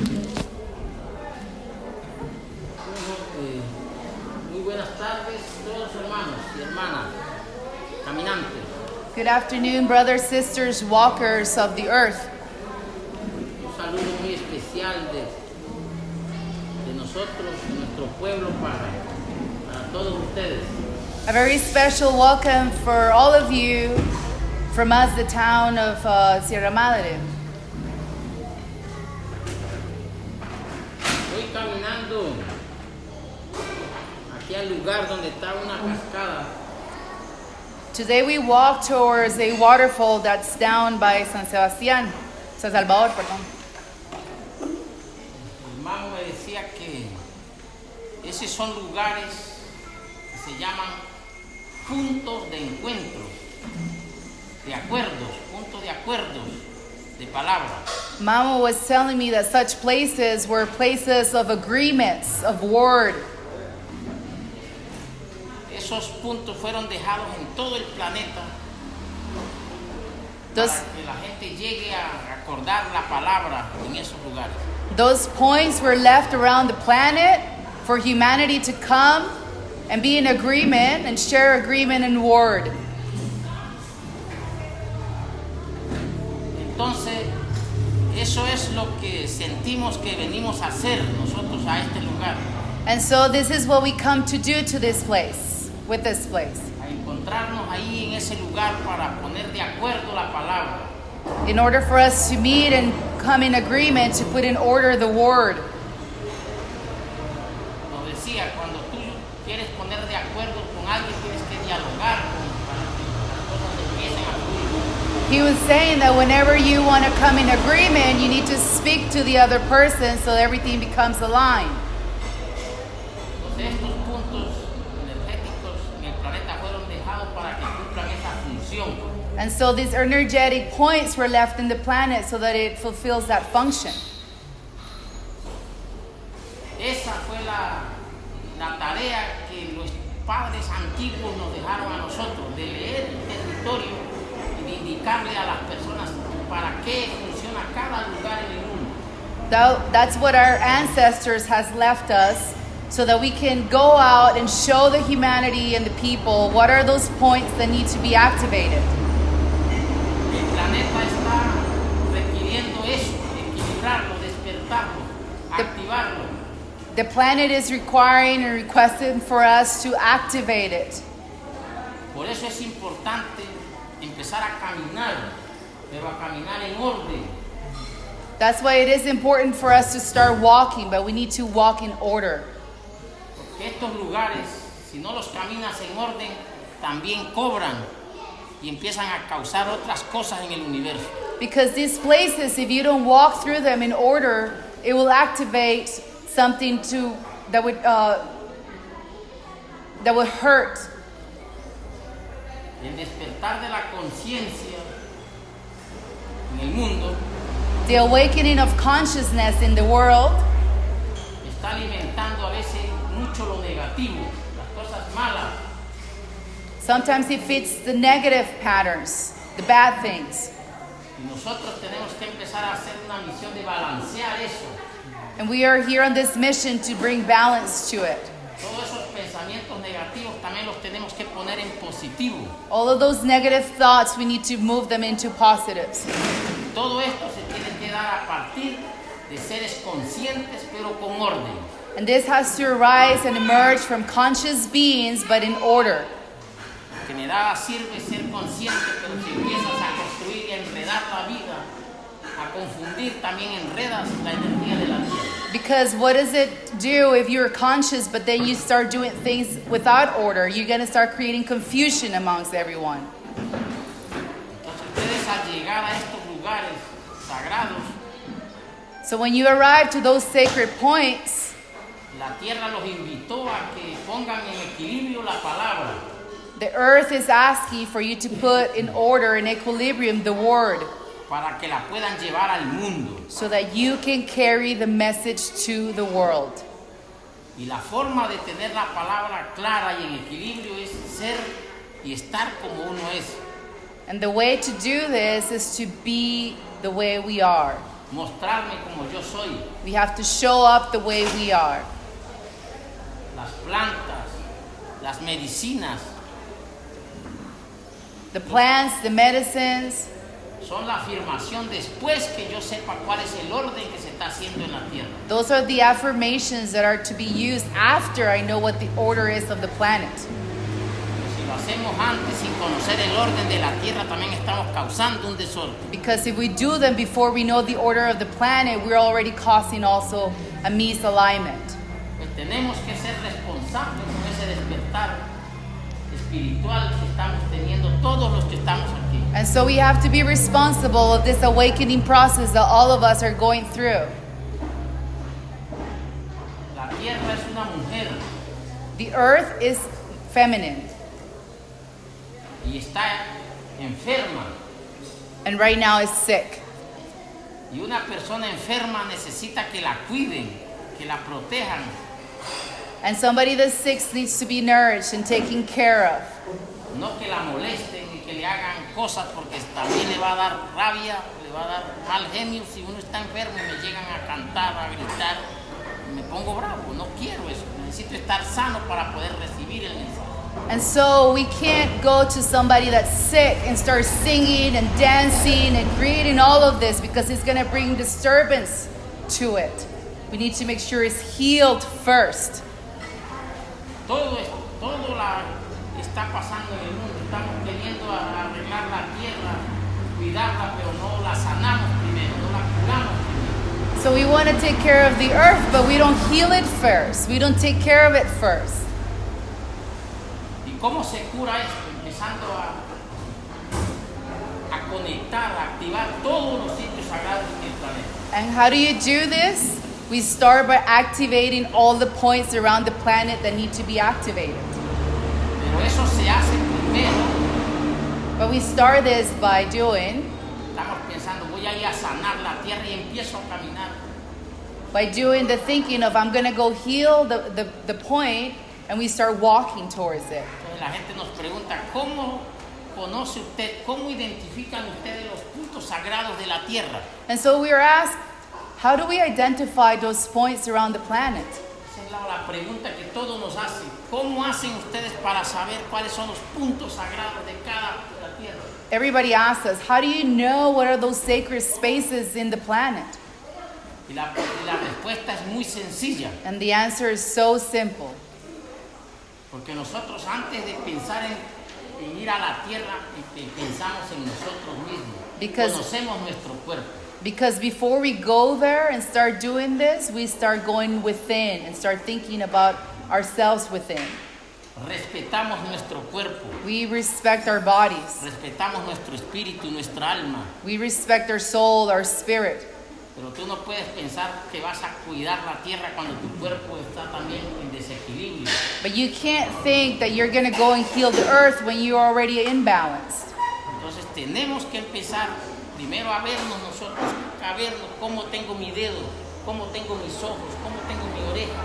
Eh, Muy buenas tardes, todos hermanos y hermanas, caminantes. Good afternoon, brothers, sisters, walkers of the earth. Un saludo muy especial de, de nosotros, de nuestro pueblo, para, para todos ustedes. A very special welcome for all of you from us, the town of uh, Sierra Madre. Aquí al lugar donde está una cascada. Today we walk towards a waterfall that's down by San Sebastián, San Salvador, perdón. El hermano me decía que esos son lugares que se llaman puntos de encuentro, de acuerdos, puntos de acuerdos, de palabras. Mama was telling me that such places were places of agreements, of word. Esos puntos fueron dejados en todo el planeta Those, para que la gente llegue a acordar la palabra en esos lugares. those points were left around the planet for humanity to come and be in agreement and share agreement and word. Entonces, eso es lo que sentimos que venimos a hacer nosotros a este lugar, And so this is what we come to do to this place, with this place. a encontrarnos ahí en ese lugar para poner de acuerdo la palabra. In order for us to meet and come in agreement to put in order the word. Nos decía, cuando tú quieres poner de acuerdo con alguien, tienes que dialogar con, para que las cosas empiecen a fluir. He was saying that whenever you want to come in agreement, you need to speak to the other person so everything becomes aligned. Entonces, estos puntos energéticos en el planeta fueron dejados para que cumplan esa función. And so these energetic points were left in the planet so that it fulfills that function. Esa fue la, la tarea que los padres antiguos nos dejaron a nosotros, de leer el territorio y de indicarle a las personas para qué funciona cada lugar en el mundo. That, that's what our ancestors has left us so that we can go out and show the humanity and the people what are those points that need to be activated. El planeta está requiriendo eso, equilibrarlo, despertarlo, De- activarlo. The planet is requiring and requesting for us to activate it. Por eso es importante empezar a caminar, pero a caminar en orden. That's why it is important for us to start walking, but we need to walk in order. Estos lugares, si no los caminas en orden, también cobran y empiezan a causar otras cosas en el universo. Because these places, if you don't walk through them in order, it will activate something to that would uh, that would hurt. El despertar de la conciencia en el mundo The awakening of consciousness in the world está alimentando a veces mucho lo negativo, las cosas malas. sometimes it fits the negative patterns, the bad things. Y nosotros tenemos que empezar a hacer una misión de balancear eso. And we are here on this mission to bring balance to it. Todos esos pensamientos negativos también los tenemos que poner en positivo. All of those negative thoughts, we need to move them into positives. Todo esto se tiene que dar a partir de seres conscientes pero con orden. And this has to arise and emerge from conscious beings, but in order. Que de nada sirve ser consciente, pero si empiezas a construir y a enredar la vida, a confundir, también enredas la energía de la tierra. Because what does it do if you're conscious, but then you start doing things without order? You're going to start creating confusion amongst everyone. Entonces ustedes al llegar a estos lugares sagrados, So when you arrive to those sacred points, la tierra los invitó a que pongan en equilibrio la palabra. the earth is asking for you to put in order, in equilibrium, the word, para que la puedan llevar al mundo. so that you can carry the message to the world. Y la forma de tener la palabra clara y en equilibrio es ser y estar como uno es. And the way to do this is to be the way we are. mostrarme como yo soy. We have to show up the way we are. Las plantas, las medicinas, The plants, the medicines, son la afirmación después que yo sepa cuál es el orden que se está haciendo en la tierra. those are the affirmations that are to be used after I know what the order is of the planet. Si lo hacemos antes sin conocer el orden de la tierra, también estamos causando un desorden. Because if we do them before we know the order of the planet, we're already causing also a misalignment. Tenemos que ser responsables con ese despertar espiritual que estamos teniendo todos los que estamos aquí. And so we have to be responsible of this awakening process that all of us are going through. La tierra es una mujer The earth is feminine, y está enferma. and right now is sick. Y una persona enferma necesita que la cuiden, que la protejan. And somebody that's sick needs to be nourished and taken care of. No que la molesten y que le hagan cosas porque también le va a dar rabia, le va a dar mal genio si uno está enfermo y me llegan a cantar, a gritar. Me pongo bravo, no quiero eso. Necesito estar sano para poder recibir el mensaje. And so we can't go to somebody that's sick and start singing and dancing and creating all of this because it's going to bring disturbance to it. We need to make sure it's healed first. Todo, es- todo la, está pasando en el mundo. Estamos queriendo arreglar la tierra, cuidarla, pero no la sanamos primero, no la curamos primero. So we want to take care of the earth, but we don't heal it first. We don't take care of it first. ¿Y cómo se cura esto? Empezando a, a conectar, a activar todos los sitios sagrados en el planeta. And how do you do this? We start by activating all the points around the planet that need to be activated. Pero eso se hace primero. But we start this by doing Estamos pensando, voy a ir a sanar la tierra y empiezo a caminar. by doing the thinking of I'm gonna go heal the, the, the point and we start walking towards it. Entonces la gente nos pregunta, ¿cómo conoce usted, cómo identifican ustedes los puntos sagrados de la tierra? And so we are asked, how do we identify those points around the planet? Esa es la, la pregunta que todos nos hacen. ¿Cómo hacen ustedes para saber cuáles son los puntos sagrados de cada de la tierra? Everybody asks us, how do you know what are those sacred spaces in the planet? Y la, y la respuesta es muy sencilla, And the answer is so simple. porque nosotros antes de pensar en, en ir a la tierra, este, pensamos en nosotros mismos. Because- Conocemos nuestro cuerpo. Because before we go there and start doing this, we start going within and start thinking about ourselves within. Respetamos nuestro cuerpo, We respect our bodies. respetamos nuestro espíritu, nuestra alma. We respect our soul, our spirit. Pero tú no puedes pensar que vas a cuidar la tierra cuando tu cuerpo está también en desequilibrio. But you can't think that you're going to go and heal the earth when you're already imbalanced. Entonces tenemos que empezar primero a vernos nosotros, a cómo tengo mi dedo, cómo tengo mis ojos, cómo tengo mi oreja.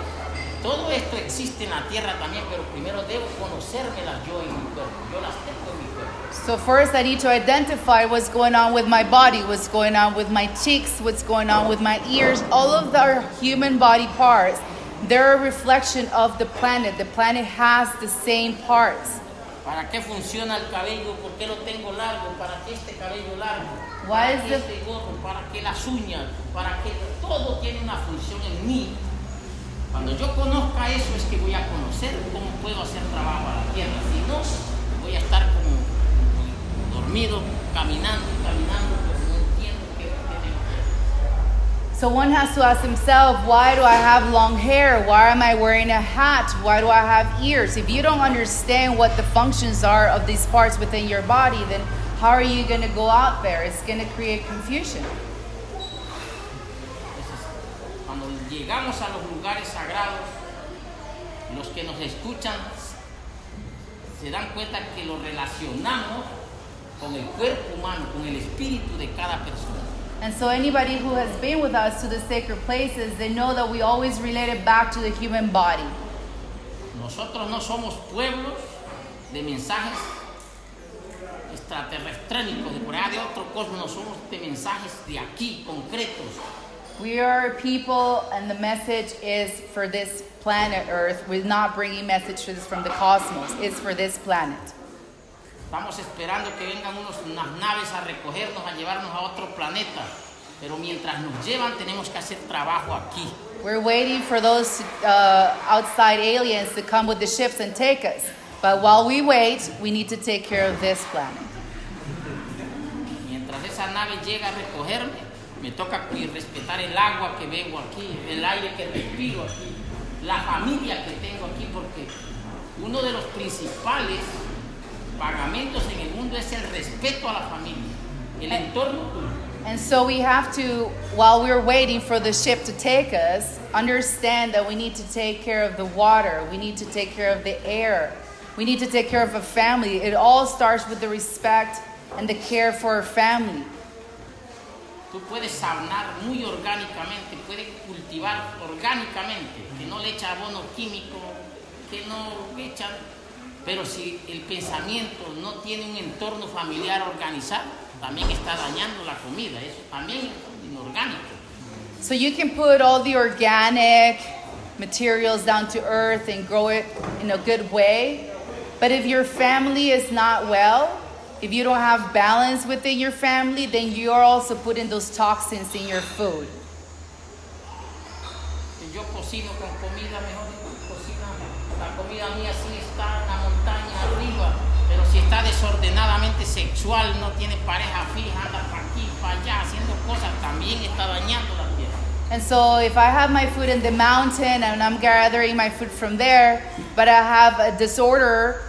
Todo esto existe en la tierra también, pero primero debo conocérmelas yo en mi cuerpo. Yo las tengo en mi cuerpo. So, first, I need to identify what's going on with my body, what's going on with my cheeks, what's going on with my ears. All of the human body parts, they're a reflection of the planet. The planet has the same parts. ¿Para qué funciona el cabello? ¿Por qué lo tengo largo? ¿Para qué este cabello largo? ¿Para qué the- este gorro? ¿Para qué las uñas? ¿Para qué? Todo tiene una función en mí. Cuando yo conozca eso es que voy a conocer cómo puedo hacer trabajo a la tierra. Si no, voy a estar como, como dormido, caminando, caminando, So, one has to ask himself, why do I have long hair? Why am I wearing a hat? Why do I have ears? If you don't understand what the functions are of these parts within your body, then how are you going to go out there? It's going to create confusion. Llegamos a los lugares sagrados, los que nos escuchan se dan cuenta que lo relacionamos con el cuerpo humano, con el espíritu de cada persona. And so, anybody who has been with us to the sacred places, they know that we always relate it back to the human body. Nosotros no somos pueblos de mensajes extraterrestrénicos, de por allá de otro cosmos, no somos de mensajes de aquí, concretos. We are people, and the message is for this planet Earth. We're not bringing messages from the cosmos, it's for this planet. Estamos esperando que vengan unos, unas naves a recogernos, a llevarnos a otro planeta. Pero mientras nos llevan, tenemos que hacer trabajo aquí. We're waiting for those uh, outside aliens to come with the ships and take us. But while we wait, we need to take care of this planet. Mientras esa nave llega a recogerme, me toca respetar el agua que bebo aquí, el aire que respiro aquí, la familia que tengo aquí, porque uno de los principales pagamentos en el mundo es el respeto a la familia, el eh, entorno. And so we have to, while we're waiting for the ship to take us, understand that we need to take care of the water, we need to take care of the air, we need to take care of a family. It all starts with the respect and the care for a family. Tú puedes sanar muy orgánicamente, puedes cultivar orgánicamente, que no le echa abono químico, que no le echan, pero si el pensamiento no tiene un entorno familiar organizado, también está dañando la comida, eso también es inorgánico. So you can put all the organic materials down to earth and grow it in a good way. But if your family is not well, if you don't have balance within your family, then you're also putting those toxins in your food. Yo cocino con comida, mejor cocina, la comida mía sí está está desordenadamente sexual, no tiene pareja fija, anda para aquí, para allá, haciendo cosas, también está dañando la tierra. And so if I have my food in the mountain and I'm gathering my food from there, but I have a disorder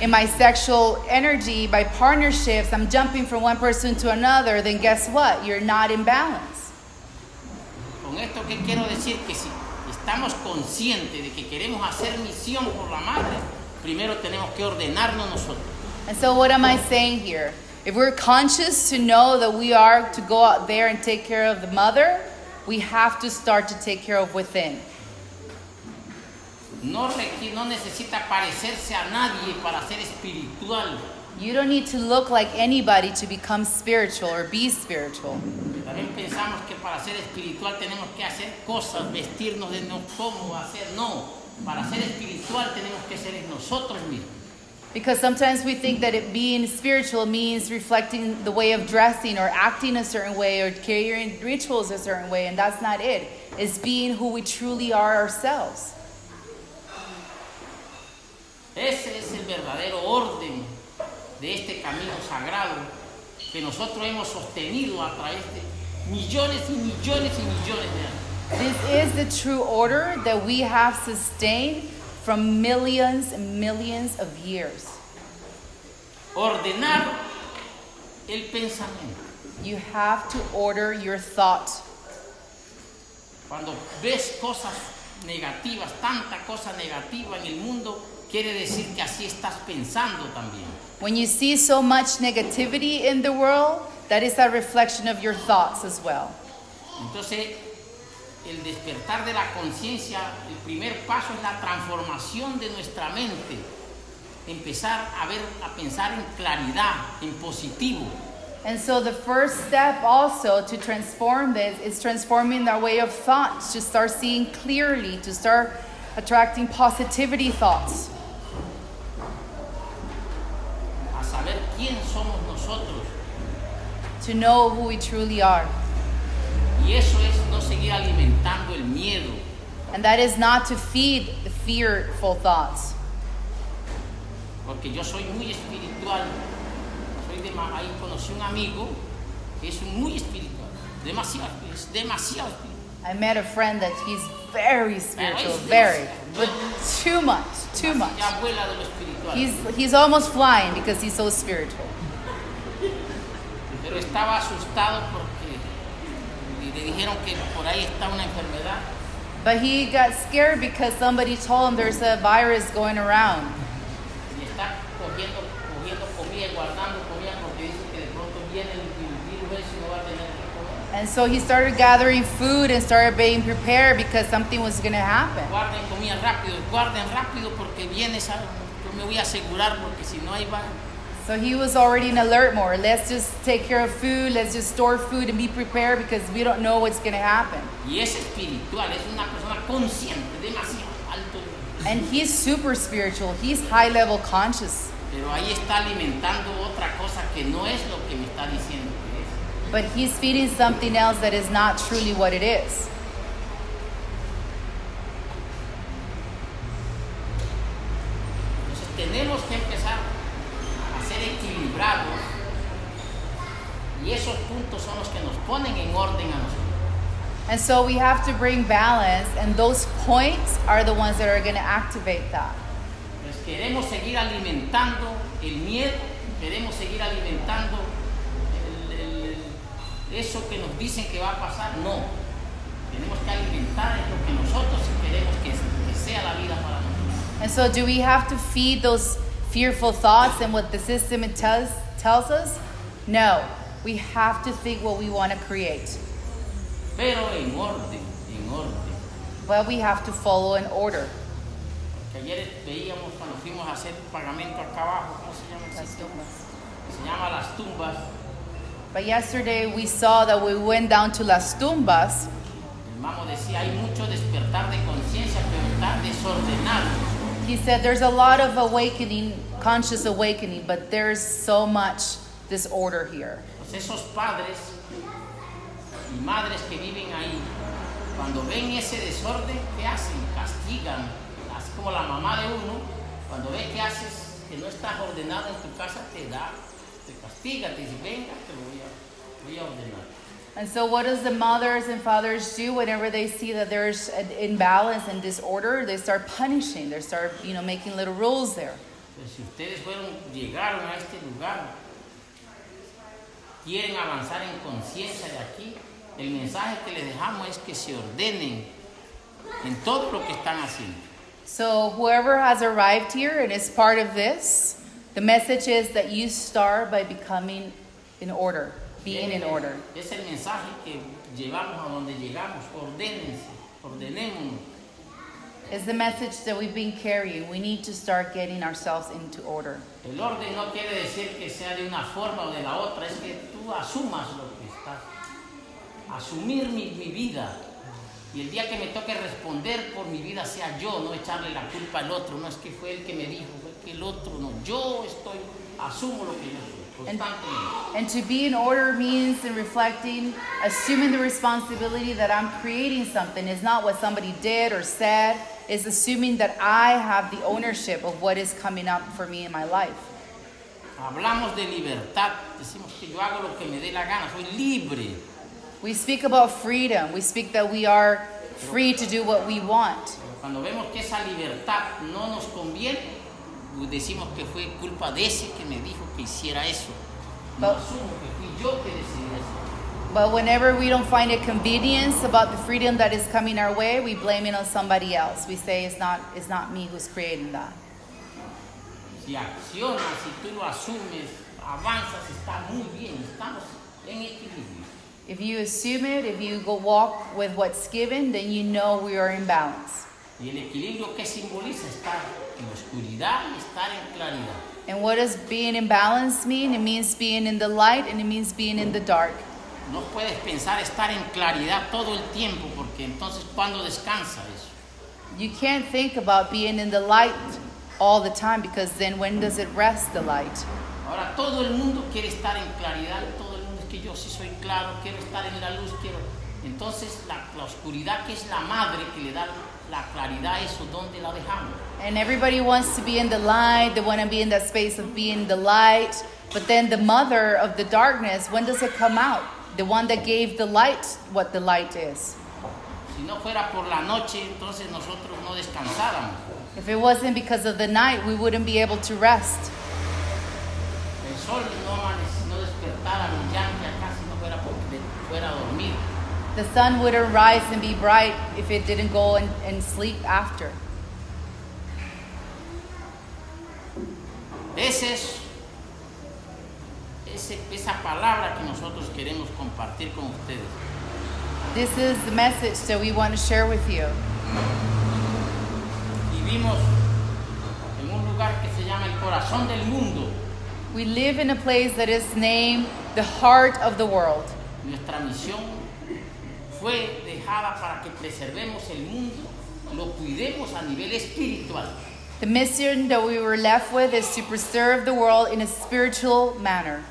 in my sexual energy by partnerships, I'm jumping from one person to another, then guess what? You're not in balance. Con esto que quiero decir que si estamos conscientes de que queremos hacer misión por la madre, primero tenemos que ordenarnos nosotros. And so, what am I saying here? If we're conscious to know that we are to go out there and take care of the mother, we have to start to take care of within. No, no necesita parecerse a nadie para ser espiritual. You don't need to look like anybody to become spiritual or be spiritual. También pensamos que para ser espiritual tenemos que hacer cosas, vestirnos de no cómo hacer. No, para ser espiritual tenemos que ser nosotros mismos. Because sometimes we think that it being spiritual means reflecting the way of dressing or acting a certain way or carrying rituals a certain way, and that's not it. It's being who we truly are ourselves. Ese es el verdadero orden de este camino sagrado que nosotros hemos sostenido a través de millones y millones y millones de años. This is the true order that we have sustained from millions and millions of years. Ordenar el pensamiento. You have to order your thought. Cuando ves cosas negativas, tanta cosa negativa en el mundo, quiere decir que así estás pensando también. When you see so much negativity in the world, that is a reflection of your thoughts as well. Entonces, el despertar de la conciencia, el primer paso es la transformación de nuestra mente. Empezar a ver, a pensar en claridad, en positivo. And so the first step also to transform this is transforming our way of thought, to start seeing clearly, to start attracting positivity thoughts, a saber quién somos nosotros. to know who we truly are. Y eso es no seguir alimentando el miedo. And that is not to feed the fearful thoughts. Porque yo soy muy espiritual. Soy de, ahí conocí un amigo que es muy espiritual. Demasiado, es demasiado espiritual. I met a friend that he's very spiritual, very, but too much, too much. He's, he's almost flying because he's so spiritual. Pero estaba asustado porque le le dijeron que por ahí está una enfermedad. But he got scared because somebody told him there's a virus going around. y está cogiendo, cogiendo comida guardando comida porque dice que de pronto viene el, el virus y no va a tener que comer. And so he started gathering food and started being prepared because something was going to happen. Guarden comida rápido, guarden rápido porque viene yo me voy a asegurar porque si no va. So he was already in alert mode. Let's just take care of food. Let's just store food and be prepared because we don't know what's going to happen. Y es espiritual, es una persona consciente, demasiado alto. And he's super spiritual. He's high level conscious. Pero ahí está alimentando otra cosa que no es lo que me está diciendo que es. But he's feeding something else that is not truly what it is. Entonces tenemos que empezar a ser y esos puntos son los que nos ponen en orden a nosotros. And so we have to bring balance, and those points are the ones that are going to activate that. Pues queremos seguir alimentando el miedo, queremos seguir alimentando el- el- el- eso que nos dicen que va a pasar. No, tenemos que alimentar en lo que nosotros queremos que, que sea la vida para nosotros. And so, do we have to feed those fearful thoughts and what the system it tells, tells us? No. We have to think what we want to create. Pero en orden, en orden. But we have to follow an order. Que ayer veíamos cuando fuimos a hacer pagamento acá abajo, ¿cómo se llama el sitio? Se llama Las Tumbas. But yesterday we saw that we went down to Las Tumbas, El mamo decía, hay mucho despertar de conciencia, pero está desordenado. He said there's a lot of awakening, conscious awakening, but there's so much disorder here. Esos padres y madres que viven ahí, cuando ven ese desorden, ¿qué hacen? Castigan, así como la mamá de uno, cuando ve que haces, que no estás ordenado en tu casa, te da, te castiga, te dice, venga, te voy a, voy a ordenar. And so, what does the mothers and fathers do whenever they see that there's an imbalance and disorder? They start punishing. They start, you know, making little rules there. Pues si ustedes fueron, llegaron a este lugar, quieren avanzar en conciencia de aquí, el mensaje que les dejamos es que se ordenen en todo lo que están haciendo. So, whoever has arrived here and is part of this, the message is that you start by becoming in order, being in order. Es el mensaje que llevamos a donde llegamos. Ordénense, ordenémonos. Is the message that we've been carrying. We need to start getting ourselves into order. El orden no quiere decir que sea de una forma o de la otra, es que tú asumas lo que estás. Asumir mi, mi vida. Y el día que me toque responder por mi vida sea yo, no echarle la culpa al otro. No es que fue el que me dijo, fue que el otro no. Yo estoy, asumo lo que yo And, and to be in order means in reflecting, assuming the responsibility that I'm creating something is not what somebody did or said, is assuming that I have the ownership of what is coming up for me in my life. Hablamos de libertad, decimos que yo hago lo que me dé la gana, soy libre. We speak about freedom. We speak that we are free to do what we want. Cuando vemos que esa libertad no nos conviene, decimos que fue culpa de ese que me dijo que hiciera eso. No But- asumo que fui yo que decidí eso. But whenever we don't find a convenience about the freedom that is coming our way, we blame it on somebody else. We say it's not, it's not me who's creating that. Si accionas, si tú lo asumes, avanzas, está muy bien, estamos en equilibrio. If you assume it, if you go walk with what's given, then you know we are in balance. Y el equilibrio que simboliza estar en oscuridad y estar en claridad. And what does being in balance mean? It means being in the light and it means being in the dark. No puedes pensar estar en claridad todo el tiempo, porque entonces ¿cuándo descansa eso? You can't think about being in the light all the time because then when does it rest the light? Ahora todo el mundo quiere estar en claridad, todo el mundo es que yo sí soy claro, quiero estar en la luz, quiero. Entonces la, la oscuridad que es la madre que le da la claridad, eso, ¿dónde la dejamos? And everybody wants to be in the light, they want to be in that space of being the light. But then the mother of the darkness, when does it come out? The one that gave the light what the light is. Si no fuera por la noche, entonces nosotros no descansáramos. If it wasn't because of the night, we wouldn't be able to rest. El sol no, no despertara brillante acá si no fuera porque fuera a dormir. The sun wouldn't rise and be bright if it didn't go and, and sleep after. Ese es, ese- esa palabra que nosotros queremos compartir con ustedes. This is the message that we want to share with you. Vivimos en un lugar que se llama el corazón del mundo. We live in a place that is named the heart of the world. Nuestra misión fue dejada para que preservemos el mundo, lo cuidemos a nivel espiritual. The mission that we were left with is to preserve the world in a spiritual manner.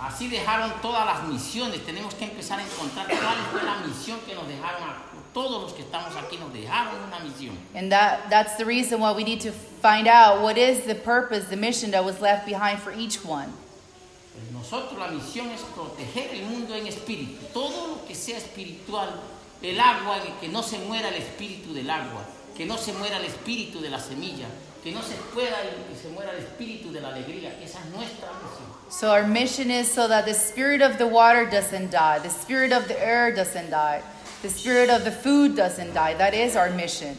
Así dejaron todas las misiones. Tenemos que empezar a encontrar cuál fue la misión que nos dejaron a todos los que estamos aquí nos dejaron una misión. And that, that's the reason why we need to find out what is the purpose, the mission that was left behind for each one. Nosotros la misión es proteger el mundo en espíritu. Todo lo que sea espiritual, el agua, que no se muera el espíritu del agua, que no se muera el espíritu de la semilla, que no se pueda y se muera el espíritu de la alegría. Esa es nuestra misión. So our mission is so that the spirit of the water doesn't die, the spirit of the air doesn't die, the spirit of the food doesn't die. That is our mission.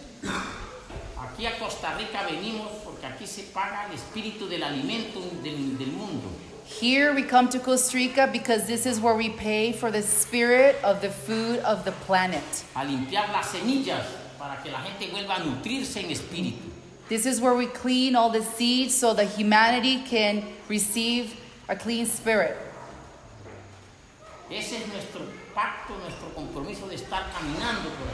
Aquí a Costa Rica venimos porque aquí se paga el espíritu del alimento del, del mundo. Here we come to Costa Rica because this is where we pay for the spirit of the food of the planet. A limpiar las semillas para que la gente vuelva a nutrirse en espíritu. This is where we clean all the seeds so that humanity can receive a clean spirit. Ese es nuestro pacto, nuestro compromiso de estar caminando por.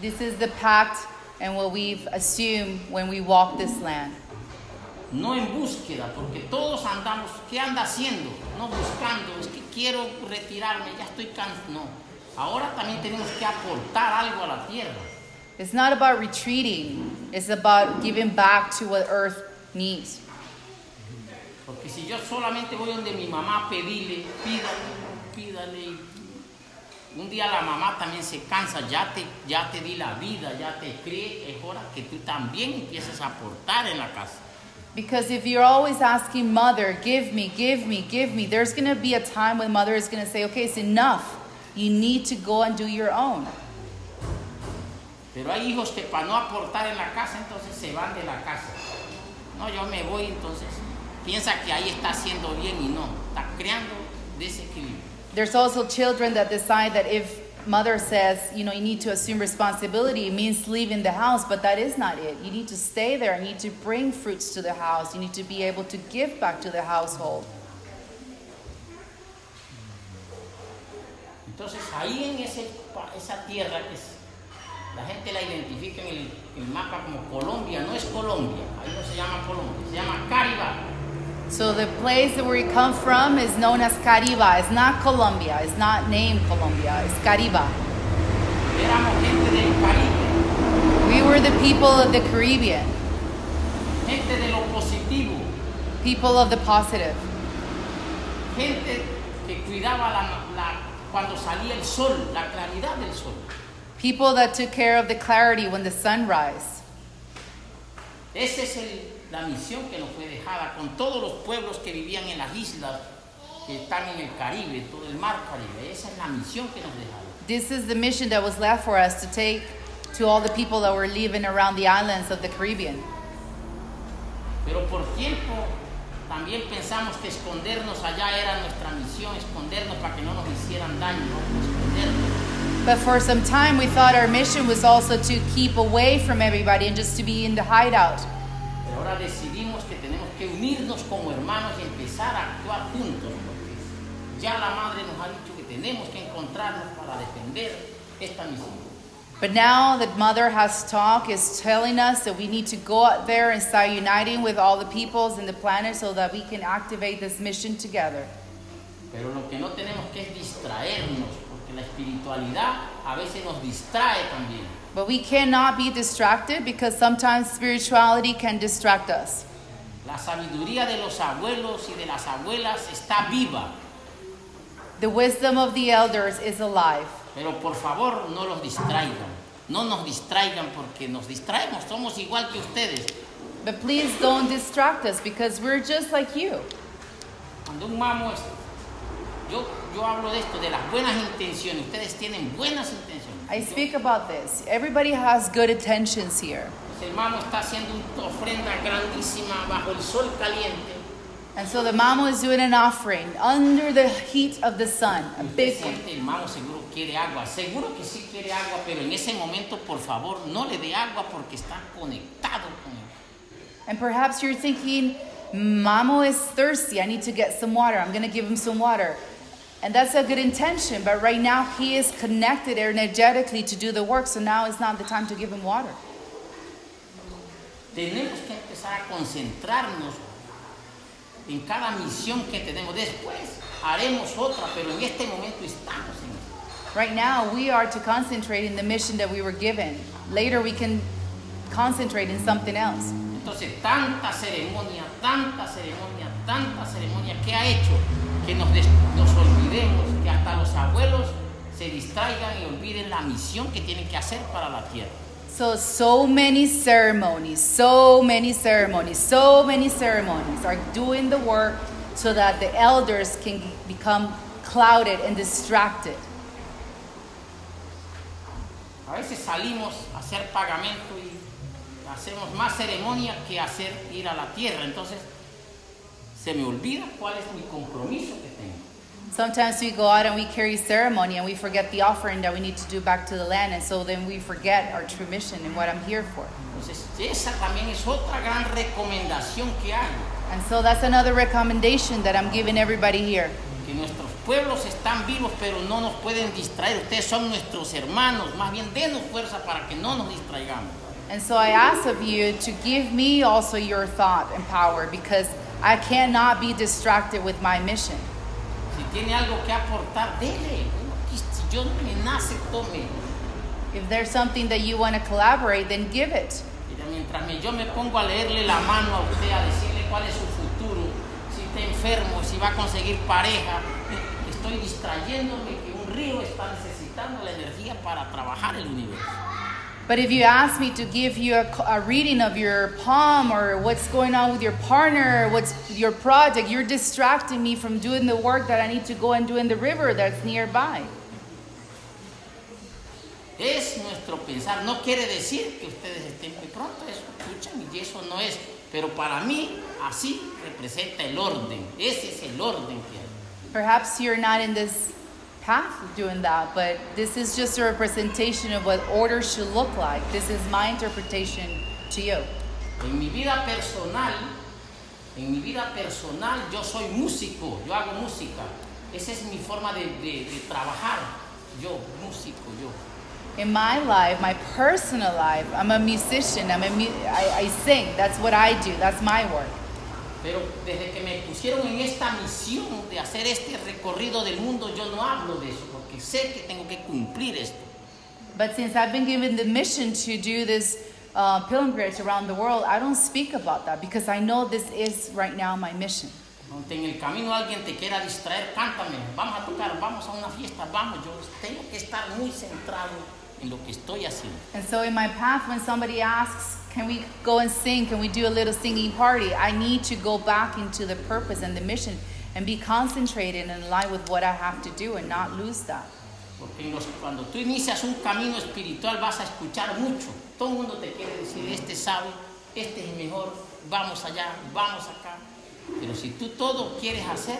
This is the pact and what we've assumed when we walk this land. No en búsqueda, porque todos andamos, ¿qué anda haciendo? No buscando, es que quiero retirarme, ya estoy cansado. No, ahora también tenemos que aportar algo a la tierra. It's not about retreating, it's about giving back to what earth needs. Porque si yo solamente voy donde mi mamá pedirle, pídale, pídale. Un día la mamá también se cansa, ya te, ya te di la vida, ya te crié, es hora que tú también empieces a aportar en la casa. Because if you're always asking mother, give me, give me, give me, there's going to be a time when mother is going to say, okay, it's enough. You need to go and do your own. Pero hay hijos que para no aportar en la casa, entonces se van de la casa. No, yo me voy, entonces piensa que ahí está haciendo bien y no, está creando desequilibrio. There's also children that decide that if mother says, you know, you need to assume responsibility, it means leaving the house, but that is not it. You need to stay there. You need to bring fruits to the house. You need to be able to give back to the household. Entonces ahí en ese, esa tierra que es- la gente la identifica en el, el mapa como Colombia, no es Colombia, ahí no se llama Colombia, se llama. So the place where we come from is known as Cariba. It's not Colombia. It's not named Colombia. It's Cariba. Éramos gente del Caribe, We were the people of the Caribbean, gente de lo positivo, people of the positive, gente que cuidaba la, la- cuando salía el sol, la claridad del sol. people that took care of the clarity when the sun rise. Esa es el- la misión que nos fue dejada con todos los pueblos que vivían en las islas que están en el Caribe, todo el mar Caribe. Esa es la misión que nos dejaron. This is the mission that was left for us to take to all the people that were living around the islands of the Caribbean. Pero por tiempo también pensamos que escondernos allá era nuestra misión, escondernos para que no nos hicieran daño, ¿no? escondernos. But for some time, we thought our mission was also to keep away from everybody and just to be in the hideout. Ahora decidimos que tenemos que unirnos como hermanos y empezar a actuar juntos, porque ya la madre nos ha dicho que tenemos que encontrarnos para defender esta misión. But now that Mother has talked, is telling us that we need to go out there and start uniting with all the peoples in the planet so that we can activate this mission together. Pero lo que no tenemos que es distraernos, porque la espiritualidad a veces nos distrae también. But we cannot be distracted because sometimes spirituality can distract us. La sabiduría de los abuelos y de las abuelas está viva, The wisdom of the elders is alive. pero por favor no los distraigan. No nos distraigan porque nos distraemos, somos igual que ustedes. But please don't distract us because we're just like you. Cuando un mamo es... Yo, yo hablo de esto, de las buenas intenciones. Ustedes tienen buenas intenciones. I speak about this. Everybody has good intentions here. Pues está haciendo una ofrenda grandísima bajo el sol caliente. And so the mama is doing an offering under the heat of the sun, a big one. siente, seguro quiere agua. Seguro que sí quiere agua, pero en ese momento, por favor, no le dé agua porque está conectado con él. And perhaps you're thinking, Mamo is thirsty. I need to get some water. I'm going to give him some water. And that's a good intention, but right now he is connected energetically to do the work, so now is not the time to give him water. Tenemos que empezar a concentrarnos en cada misión que tenemos. Después haremos otra, pero en este momento estamos en. Right now, we are to concentrate in the mission that we were given. Later, we can concentrate in something else. Entonces, tanta ceremonia, tanta ceremonia, tanta ceremonia que ha hecho que nos, nos olvidemos, que hasta los abuelos se distraigan y olviden la misión que tienen que hacer para la tierra. So, so many ceremonies, so many ceremonies, so many ceremonies are doing the work so that the elders can become clouded and distracted. A veces salimos a hacer pagamento y hacemos más ceremonia que hacer ir a la tierra. Entonces, se me olvida cuál es mi compromiso que tengo. Sometimes we go out and we carry ceremony and we forget the offering that we need to do back to the land, and so then we forget our true mission and what I'm here for. Entonces, esa también es otra gran recomendación que hay. And so that's another recommendation that I'm giving everybody here. Que nuestros pueblos están vivos, pero no nos pueden distraer. Ustedes son nuestros hermanos. Más bien, denos fuerza para que no nos distraigamos. And so I ask of you to give me also your thought and power because I cannot be distracted with my mission. Si tiene algo que aportar, dele. Si yo me nace, tome. If there's something that you want to collaborate, then give it. Mira, mientras yo me pongo a leerle la mano a usted, a decirle cuál es su futuro, si está enfermo, si va a conseguir pareja, estoy distrayéndome que un río está necesitando la energía para trabajar el universo. But if you ask me to give you a, a reading of your palm or what's going on with your partner, what's your project, you're distracting me from doing the work that I need to go and do in the river that's nearby. Es nuestro pensar, no quiere decir que ustedes estén muy pronto, eso escuchan y eso no es, pero para mí así representa el orden, ese es el orden que hay. Perhaps you're not in this path doing that, but this is just a representation of what order should look like. This is my interpretation to you. En mi vida personal, en mi vida personal yo soy músico, yo hago música, esa es mi forma de, de- de trabajar, yo, músico, yo. In my life, my personal life, I'm a musician. I'm a mu- I, I sing. That's what I do. That's my work. Pero desde que me pusieron en esta misión de hacer este recorrido del mundo, yo no hablo de eso, porque sé que tengo que cumplir esto. But since I've been given the mission to do this uh, pilgrimage around the world, I don't speak about that because I know this is right now my mission. Aunque en el camino alguien te quiera distraer, cántame, vamos a tocar, vamos a una fiesta, vamos, yo tengo que estar muy centrado en lo que estoy haciendo. And so in my path, when somebody asks, can we go and sing? Can we do a little singing party? I need to go back into the purpose and the mission and be concentrated and line with what I have to do and not lose that. Porque cuando tú inicias un camino espiritual vas a escuchar mucho. Todo mundo te quiere decir, este sabe, este es mejor, vamos allá, vamos acá. Pero si tú todo quieres hacer,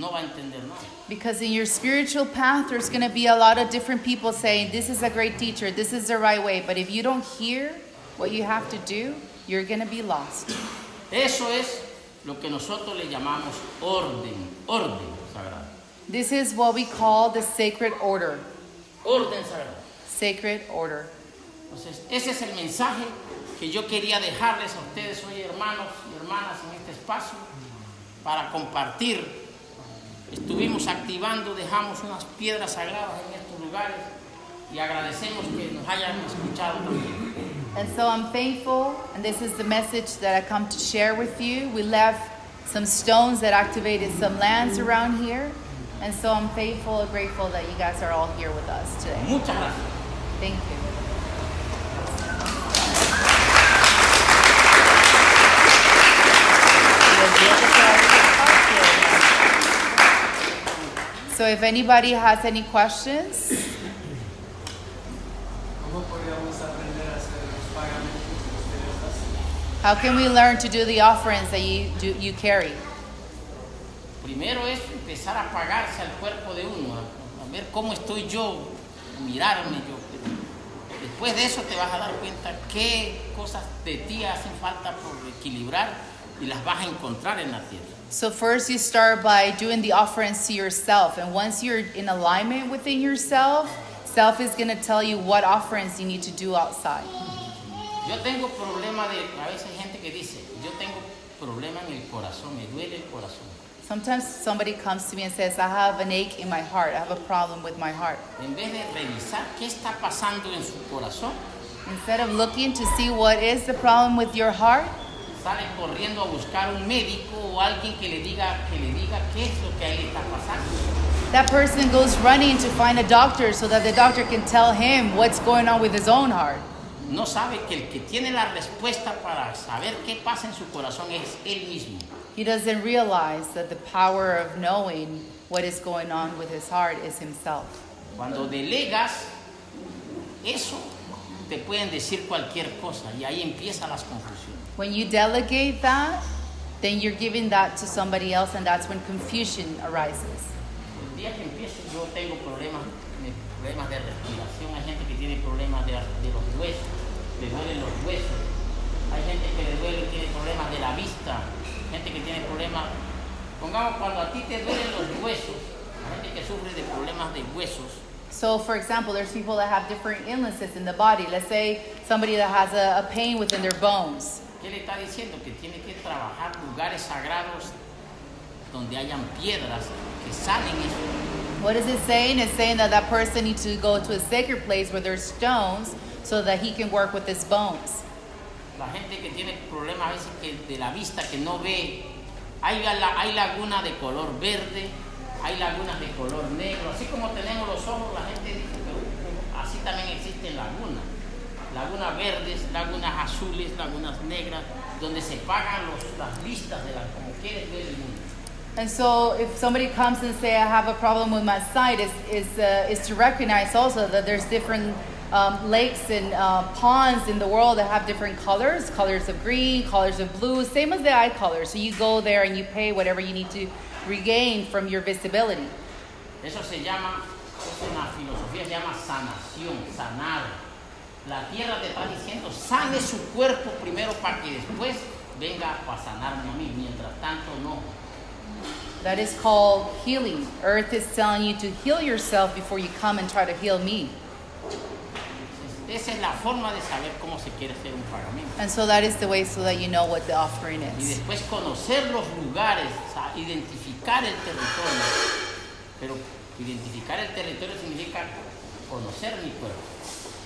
no va a entender nada. Because in your spiritual path, there's going to be a lot of different people saying, This is a great teacher, this is the right way. But if you don't hear what you have to do, you're going to be lost. Eso es lo que nosotros le llamamos orden, orden sagrado. This is what we call the sacred order. Orden sagrado. Sacred order. Entonces, ese es el mensaje que yo quería dejarles a ustedes hoy, hermanos y hermanas, en este espacio, para compartir. Estuvimos activando, dejamos unas piedras sagradas en estos lugares y agradecemos que nos hayan escuchado también. And so I'm thankful, and this is the message that I come to share with you. We left some stones that activated some lands around here. And so I'm thankful and grateful that you guys are all here with us today. Muchas gracias. Thank you. So if anybody has any questions, ¿Cómo podríamos aprender a hacer los pagamentos que ustedes hacen? how can we learn to do the offerings that you do, you carry? Primero es empezar a pagarse al cuerpo de uno, a, a ver cómo estoy yo, a mirarme yo. Después de eso te vas a dar cuenta qué cosas de ti hacen falta por equilibrar y las vas a encontrar en la tierra. So first you start by doing the offerings to yourself, and once you're in alignment within yourself, self is going to tell you what offerings you need to do outside. Yo tengo problema de, a veces gente que dice, yo tengo problema en el corazón, me duele el corazón. Sometimes somebody comes to me and says, I have an ache in my heart. I have a problem with my heart. En vez de revisar qué está pasando en su corazón, Instead of looking to see what is the problem with your heart, sale corriendo a buscar un médico o alguien que le diga, que le diga qué es lo que a él está pasando. that person goes running to find a doctor so that the doctor can tell him what's going on with his own heart. No sabe que el que tiene la respuesta para saber qué pasa en su corazón es él mismo. He doesn't realize that the power of knowing what is going on with his heart is himself. Cuando delegas eso, te pueden decir cualquier cosa y ahí empiezan las confusiones. When you delegate that, then you're giving that to somebody else, and that's when confusion arises. El día que empiezo yo tengo problemas, problemas de respiración, hay gente que tiene problemas de, de los huesos, le duelen los huesos, hay gente que le duele, tiene problemas de la vista, gente que tiene problemas, pongamos cuando a ti te duelen los huesos, hay gente que sufre de problemas de huesos, So, for example, there's people that have different illnesses in the body. Let's say somebody that has a, a pain within their bones. ¿qué le está diciendo? Que tiene que trabajar lugares sagrados donde hayan piedras que sanen eso. What is it saying? It's saying that that person needs to go to a sacred place where there's stones so that he can work with his bones. La gente que tiene problemas a veces que de la vista que no ve, hay, la- hay laguna de color verde, hay lagunas de color negro, así como tenemos los ojos, la gente dice, pero uh, así también existen lagunas. Lagunas verdes, lagunas azules, lagunas negras, donde se pagan los, las vistas de la, como ver el mundo. And so, if somebody comes and say, "I have a problem with my sight," is is uh, is to recognize also that there's different um, lakes and uh, ponds in the world that have different colors, colors of green, colors of blue, same as the eye color. So you go there and you pay whatever you need to regain from your visibility. Eso se llama, es una filosofía, se llama sanación, sanar. La tierra te está diciendo, sane su cuerpo primero para que después venga a sanarme a mí. Mientras tanto, no. That is called healing. Earth is telling you to heal yourself before you come and try to heal me. Esa es la forma de saber cómo se quiere hacer un pagamento. And so that is the way so that you know what the offering Y is. después conocer los lugares, sea, identificar el territorio. Pero identificar el territorio significa conocer mi cuerpo.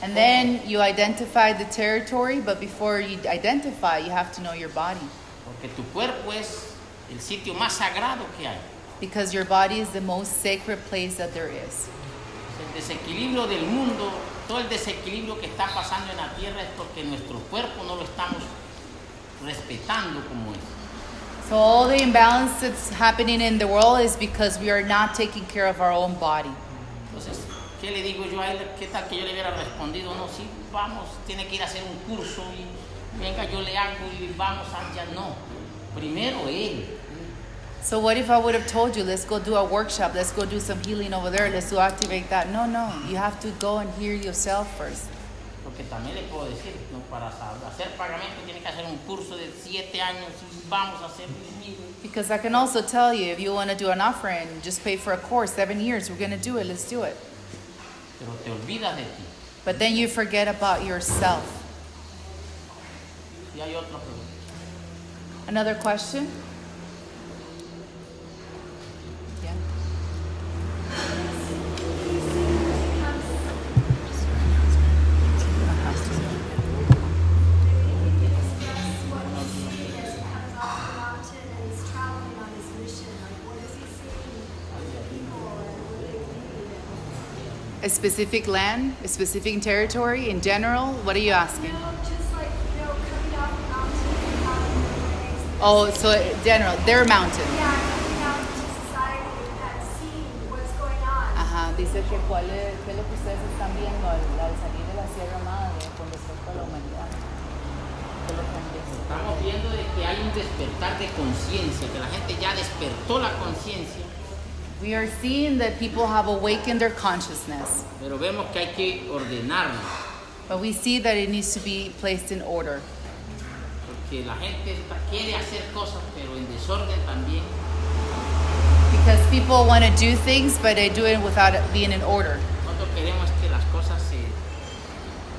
And then you identify the territory, but before you identify, you have to know your body. Porque tu cuerpo es el sitio más sagrado que hay. Because your body is the most sacred place that there is. El desequilibrio del mundo, todo el desequilibrio que está pasando en la tierra es porque nuestro cuerpo no lo estamos respetando como es. So all the imbalance that's happening in the world is because we are not taking care of our own body. Entonces, ¿qué le digo yo a él? ¿Qué tal que yo le hubiera respondido? No, sí, vamos, tiene que ir a hacer un curso y venga, yo le hago y vamos allá. No, primero él. So what if I would have told you, let's go do a workshop, let's go do some healing over there, let's do activate that? No, no, you have to go and hear yourself first. Porque también le puedo decir, ¿no? para hacer pagamento tiene que hacer un curso de siete años y vamos a hacer Because I can also tell you, if you want to do an offering, just pay for a course, seven years, we're going to do it, let's do it. pero te olvidas de ti. But then you forget about yourself. Y hay otra pregunta. Another question? Yeah. A specific land, a specific territory in general? What are you asking? Oh, so general, their mountain. Ajá, dice que cuál es, qué es lo que ustedes están viendo al, al salir de la Sierra Madre con respecto a la humanidad. Estamos viendo de que hay un despertar de conciencia, que la gente ya despertó la conciencia, We are seeing that people have awakened their consciousness, pero vemos que hay que ordenarlo. But we see that it needs to be placed in order. Porque la gente quiere hacer cosas, pero en desorden también. Because people want to do things, but they do it without it being in order. Nosotros queremos que las cosas se...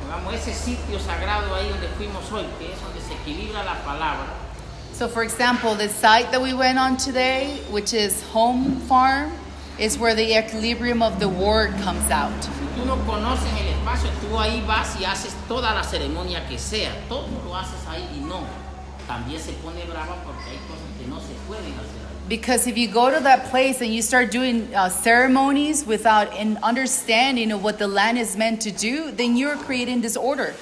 Pongamos ese sitio sagrado ahí donde fuimos hoy, que es donde se equilibra la palabra. So, for example, the site that we went on today, which is Home Farm, is where the equilibrium of the word comes out. Si tú no conoces el espacio, tú ahí vas y haces toda la ceremonia que sea. Todo lo haces ahí y no. También se pone brava porque hay cosas que no se pueden hacer. Because if you go to that place and you start doing uh, ceremonies without an understanding of what the land is meant to do, then you're creating disorder.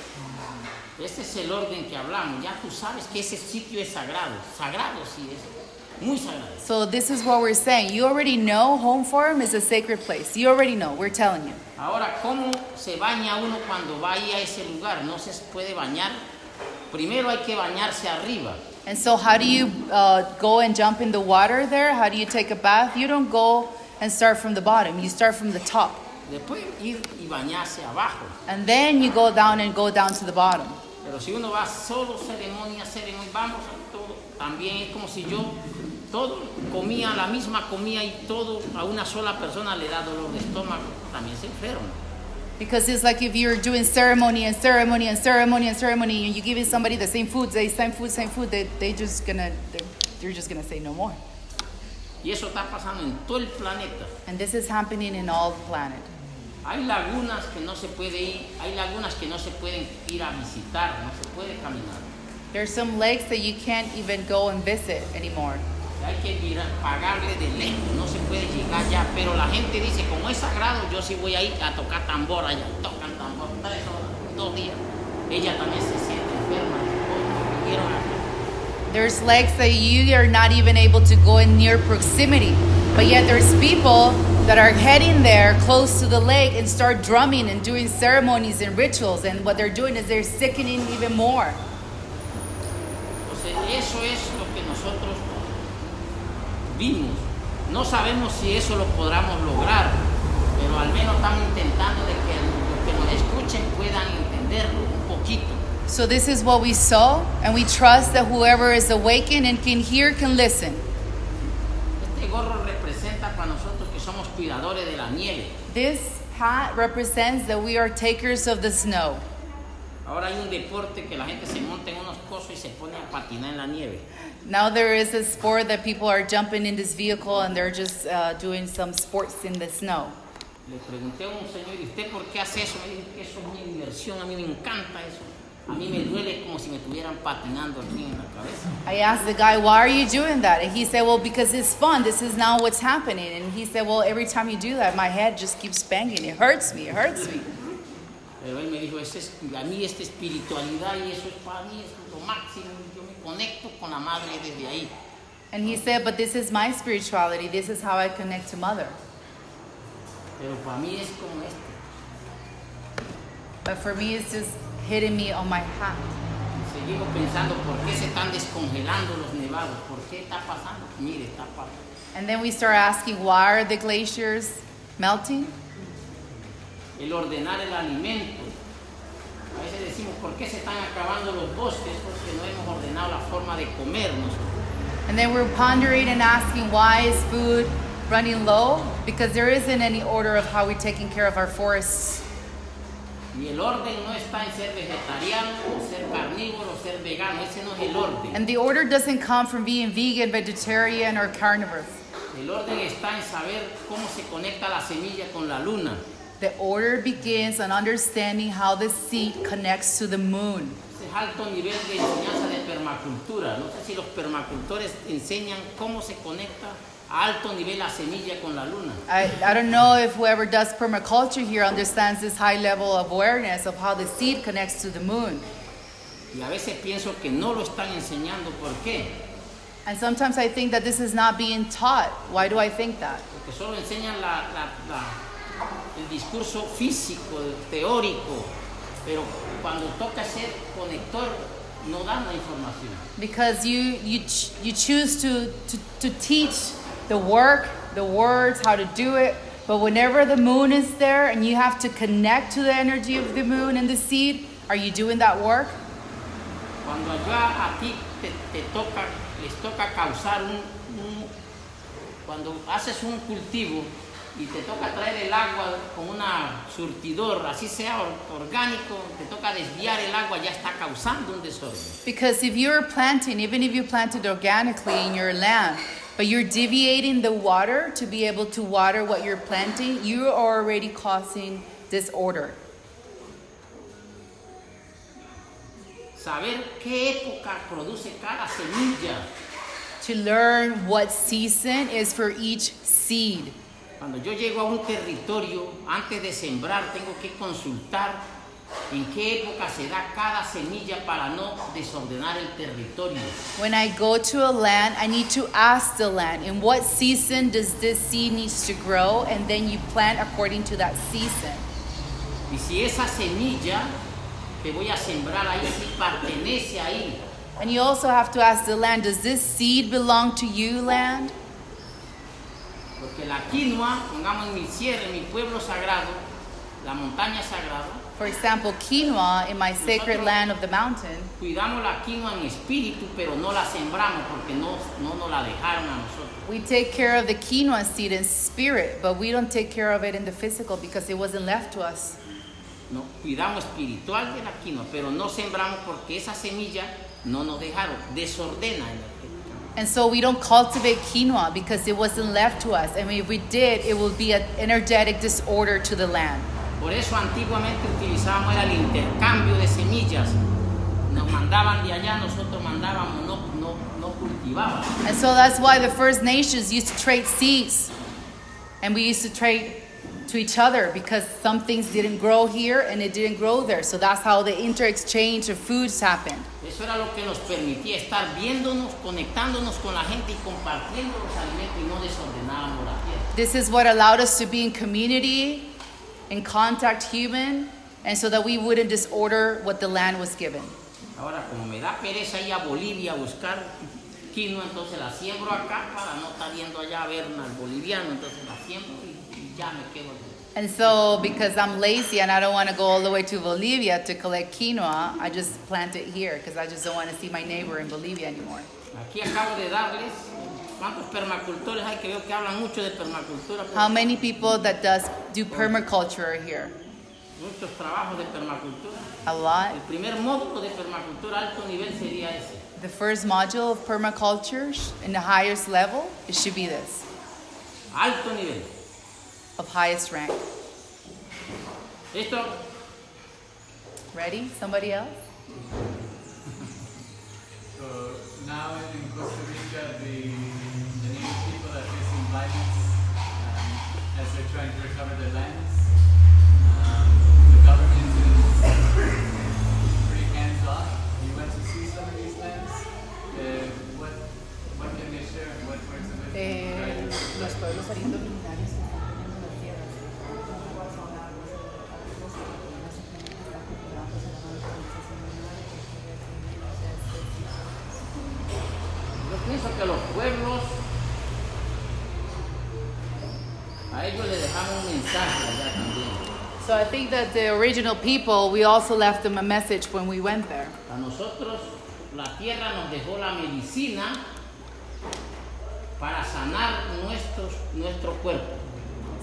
Ese es el orden que hablamos. Ya tú sabes que ese sitio es sagrado. Sagrado sí es. Muy sagrado. So, this is what we're saying. You already know Home Farm is a sacred place. You already know. We're telling you. Ahora, ¿cómo se baña uno cuando va a ese lugar? No se puede bañar. Primero hay que bañarse arriba. And so, how do you uh, go and jump in the water there? How do you take a bath? You don't go and start from the bottom, you start from the top. Después ir y bañarse abajo. And then you go down and go down to the bottom. Pero si uno va solo ceremonia, ceremonia, vamos a todo. También es como si yo todo comía la misma comida y todo a una sola persona le da dolor de estómago. También se enferma. Because it's like if you're doing ceremony and ceremony and ceremony and ceremony, and you giving somebody the same food, the same food, same food, they they just gonna they're, they're just gonna say no more. Y eso está pasando en todo el planeta. And this is happening in all the planet. Hay lagunas que no se puede ir, hay lagunas que no se pueden ir a visitar, no se puede caminar. There's some lakes that you can't even go and visit anymore. Hay que mirar, pagarle de lejos, no se puede llegar ya. Pero la gente dice, como es sagrado, yo sí voy a ir a tocar tambor allá. Tocan tambor tres horas, dos días. Ella también se siente enferma. ¿Cómo vinieron acá? There's lakes that you are not even able to go in near proximity. But yet there's people that are heading there close to the lake and start drumming and doing ceremonies and rituals. And what they're doing is they're sickening even more. Un poquito. So this is what we saw, and we trust that whoever is awakened and can hear can listen. Este gorro representa para nosotros que somos cuidadores de la nieve. This hat represents that we are takers of the snow. Ahora hay un deporte que la gente se monta en unos cosos y se pone a patinar en la nieve. Now there is a sport that people are jumping in this vehicle and they're just uh, doing some sports in the snow. Le pregunté a un señor, ¿y usted por qué hace eso? Me dijo que eso es mi diversión, a mí me encanta eso. A mí me duele como si me estuvieran patinando aquí en la cabeza. I asked the guy, why are you doing that? And he said, well, because it's fun. This is now what's happening. And he said, well, every time you do that, my head just keeps banging. It hurts me. It hurts me. Pero él me dijo, es, a mí esta espiritualidad y eso es para mí es lo máximo. Yo me conecto con la madre desde ahí. And he said, but this is my spirituality. This is how I connect to mother. Pero para mí es como esto. But for me, it's just hitting me on my hat. Seguimos pensando por qué se están descongelando los nevados, por qué está pasando. Mire, está pasando. And then we start asking, why are the glaciers melting? El ordenar el alimento. A veces decimos, ¿por qué se están acabando los bosques? Porque no hemos ordenado la forma de comer nosotros. And then we're pondering and asking, why is food running low? Because there isn't any order of how we're taking care of our forests. Y el orden no está en ser vegetariano, o ser carnívoro, o ser vegano. Ese no es el orden. And the order doesn't come from being vegan, vegetarian, or carnivorous. El orden está en saber cómo se conecta la semilla con la luna. The order begins on understanding how the seed connects to the moon. Es alto nivel de enseñanza de permacultura. No sé si los permacultores enseñan cómo se conecta alto nivel la semilla con la luna. I, I don't know if whoever does permaculture here understands this high level of awareness of how the seed connects to the moon. Y a veces pienso que no lo están enseñando. ¿Por qué? And sometimes I think that this is not being taught. Why do I think that? Porque solo enseñan la- la- la- el discurso físico, el teórico, pero cuando toca ser conector no dan la información. Because you, you, ch- you choose to, to, to teach the work, the words, how to do it, But whenever the moon is there and you have to connect to the energy of the moon and the seed, are you doing that work? Cuando allá a ti te, te toca, les toca causar un, un- Cuando haces un cultivo y te toca traer el agua con una surtidor, así sea orgánico, te toca desviar el agua, ya está causando un desorden. Because if you're planting, even if you planted organically in your land, but you're deviating the water to be able to water what you're planting, you are already causing disorder. Saber qué época produce cada semilla. To learn what season is for each seed. Cuando yo llego a un territorio, antes de sembrar, tengo que consultar en qué época se da cada semilla para no desordenar el territorio. When I go to a land, I need to ask the land, in what season does this seed needs to grow? And then you plant according to that season. Y si esa semilla que voy a sembrar ahí sí pertenece ahí, And you also have to ask the land, does this seed belong to you, land? porque la quinoa, pongamos en mi sierra, en mi pueblo sagrado, la montaña sagrada, For example, quinoa in my sacred land of the mountain, cuidamos la quinoa en espíritu, pero no la sembramos porque no, no nos la dejaron a nosotros. we take care of the quinoa seed in spirit, but we don't take care of it in the physical because it wasn't left to us. No, cuidamos espiritual de la quinoa, pero no sembramos porque esa semilla no nos dejaron, desordena energéticamente. And so we don't cultivate quinoa because it wasn't left to us. And if we did, it would be an energetic disorder to the land. Por eso antiguamente utilizábamos era el intercambio de semillas. Nos mandaban de allá, nosotros mandábamos, no, no, no cultivábamos. And so that's why the First Nations used to trade seeds. And we used to trade to each other because some things didn't grow here and it didn't grow there. So that's how the inter-exchange of foods happened. Eso era lo que nos permitía estar viéndonos, conectándonos con la gente y compartiendo los alimentos y no desordenábamos la tierra. This is what allowed us to be in community, in contact human, and so that we wouldn't disorder what the land was given. Ahora, como me da pereza ir a Bolivia a buscar quinoa, entonces la siembro acá para no estar yendo allá a ver al boliviano, entonces la siembro y, y ya me quedo. And so, because I'm lazy and I don't want to go all the way to Bolivia to collect quinoa, I just plant it here because I just don't want to see my neighbor in Bolivia anymore. Aquí acabo de darles How many people that does do permaculture are here? muchos trabajos de permacultura. A lot. El primer módulo de permacultura alto nivel sería ese. The first module of permaculture in the highest level, it should be this, Alto nivel. of highest rank. Esto Ready? Somebody else? So now in Costa Rica, the, the native people are facing violence um, as they're trying to recover their lands. Um, the government is pretty hands off. You went to see some of these lands. Uh, what what can they share? and What parts of it? can mensaje allá también. So I think that the original people, we also left them a message when we went there. A nosotros la tierra nos dejó la medicina para sanar nuestros, nuestro cuerpo.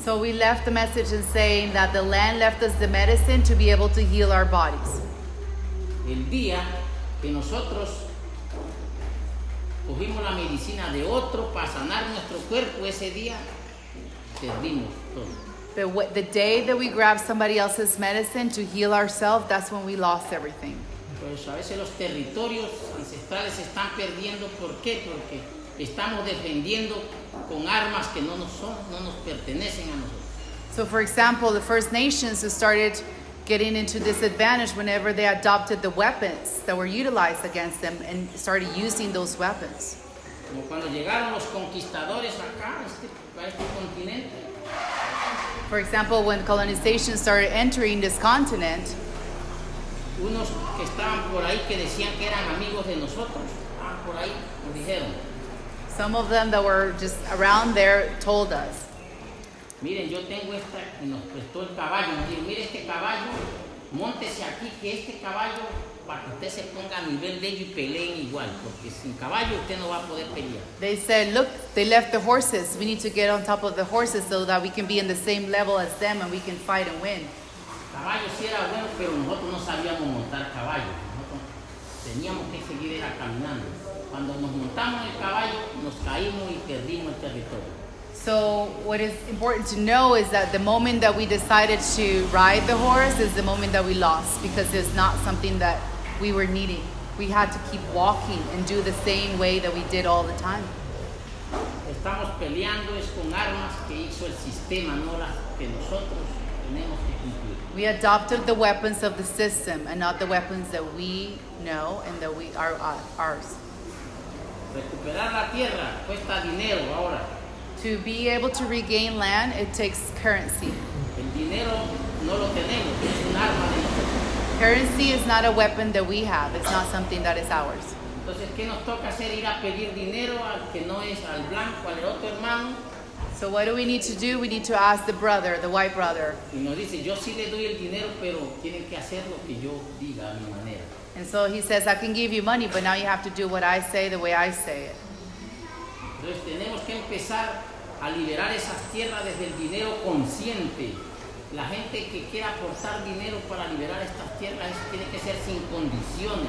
So we left the message in saying that the land left us the medicine to be able to heal our bodies. El día que nosotros cogimos la medicina de otro para sanar nuestro cuerpo, ese día perdimos todo. The, the day that we grab somebody else's medicine to heal ourselves, that's when we lost everything. Por eso a veces los territorios ancestrales se están perdiendo. ¿Por qué? Porque estamos defendiendo con armas que no nos son, no nos pertenecen a nosotros. So, for example, the First Nations started getting into disadvantage whenever they adopted the weapons that were utilized against them and started using those weapons. Como cuando llegaron los conquistadores acá, este, a este continente, For example, when colonization started entering this continent, unos que estaban por ahí que decían que eran amigos de nosotros, por ahí nos dijeron, some of them that were just around there told us Miren, yo tengo esta, nos prestó el caballo. Nos dijo, mire este caballo, montese aquí, que este caballo, para que usted se ponga a nivel de ellos y peleen igual, porque sin caballo usted no va a poder pelear. They said, Look, they left the horses. We need to get on top of the horses so that we can be in the same level as them and we can fight and win. Caballo sí era bueno, pero nosotros no sabíamos montar caballo. Nosotros teníamos que seguir era caminando. Cuando nos montamos en el caballo, nos caímos y perdimos el territorio. So, what is important to know is that the moment that we decided to ride the horse is the moment that we lost because it's not something that we were needing. We had to keep walking and do the same way that we did all the time. Estamos peleando es con armas que hizo el sistema, no las que nosotros tenemos que cumplir. We adopted the weapons of the system and not the weapons that we know and that we are uh, ours. Recuperar la tierra cuesta dinero ahora. To be able to regain land, it takes currency. El dinero no lo tenemos, es un arma de. Currency is not a weapon that we have, it's not something that is ours. Entonces, ¿qué nos toca hacer? Ir a pedir dinero al que no es al blanco, al otro hermano. So, what do we need to do? We need to ask the brother, the white brother. Y nos dice, yo sí le doy el dinero, pero tienen que hacer lo que yo diga a mi manera. And so he says, I can give you money, but now you have to do what I say the way I say it. Entonces tenemos que empezar a liberar esas tierras desde el dinero consciente. La gente que quiera aportar dinero para liberar estas tierras tiene que ser sin condiciones,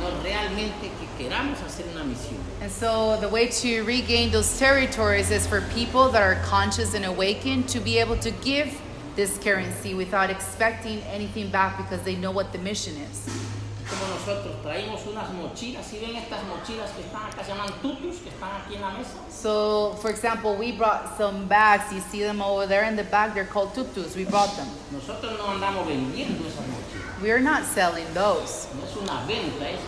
no realmente que queramos hacer una misión. And so the way to regain those territories is for people that are conscious and awakened to be able to give this currency without expecting anything back because they know what the mission is. Como nosotros traímos unas mochilas, si ven estas mochilas que están acá, se llaman tutus, que están aquí en la mesa. So, for example, we brought some bags. You see them over there in the back. They're called tutus. We brought them. Nosotros no andamos vendiendo esas mochilas, We're not selling those. no es una venta, es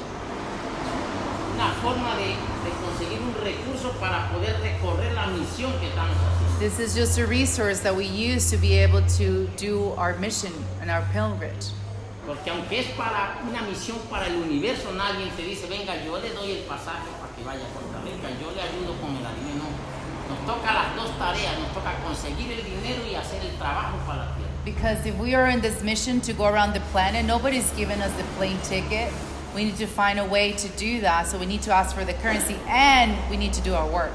una forma de, de conseguir un recurso para poder recorrer la misión que estamos haciendo. This is just a resource that we use to be able to do our mission and our pilgrimage. Porque aunque es para una misión para el universo, nadie te dice, venga, yo le doy el pasaje para que vaya a Costa Rica, yo le ayudo con el alimento. No. Nos toca las dos tareas, nos toca conseguir el dinero y hacer el trabajo para la tierra. Because if we are in this mission to go around the planet, nobody's given us the plane ticket. We need to find a way to do that. So we need to ask for the currency and we need to do our work.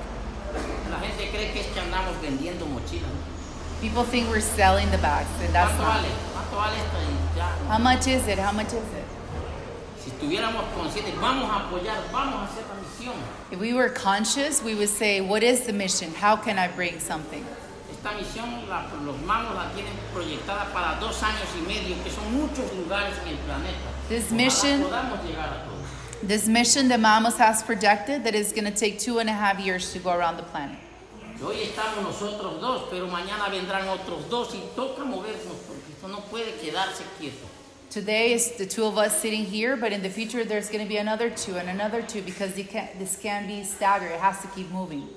La gente cree que es que andamos vendiendo mochilas. People think we're selling the bags, and that's ¿Cuánto not. vale? ¿Cuánto vale esta? Y How much is it? How much is it? si estuviéramos conscientes, vamos a apoyar, vamos a hacer la misión. If we were conscious, we would say, What is the mission? How can I bring something? Esta misión, la- los mamos la tienen proyectada para dos años y medio, que son muchos lugares en el planeta. This mission- podamos llegar a todos. This mission that Mamos has projected that is going to take two and a half years to go around the planet. Hoy estamos nosotros dos, pero mañana vendrán otros dos y toca movernos esto no puede quedarse quieto. Today is the two of us sitting here, but in the future there's going to be another two and another two because can't, this can't be staggered. It has to keep moving.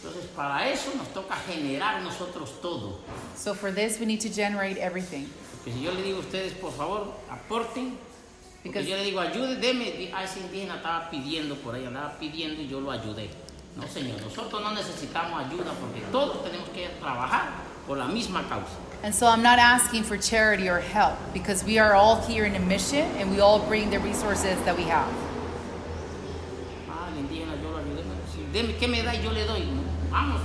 Entonces, para eso nos toca generar nosotros todo. So for this, we need to generate everything. Porque si yo le digo a ustedes, por favor, aporten, porque Because- yo le digo, ayude, deme, a ese indígena estaba pidiendo por ahí, andaba pidiendo y yo lo ayudé. No, señor, nosotros no necesitamos ayuda porque todos tenemos que trabajar por la misma causa. And so I'm not asking for charity or help because we are all here in a mission and we all bring the resources that we have. Ah, el indígena yo lo ayudé. sí, deme, ¿qué me da y yo le doy? Vamos,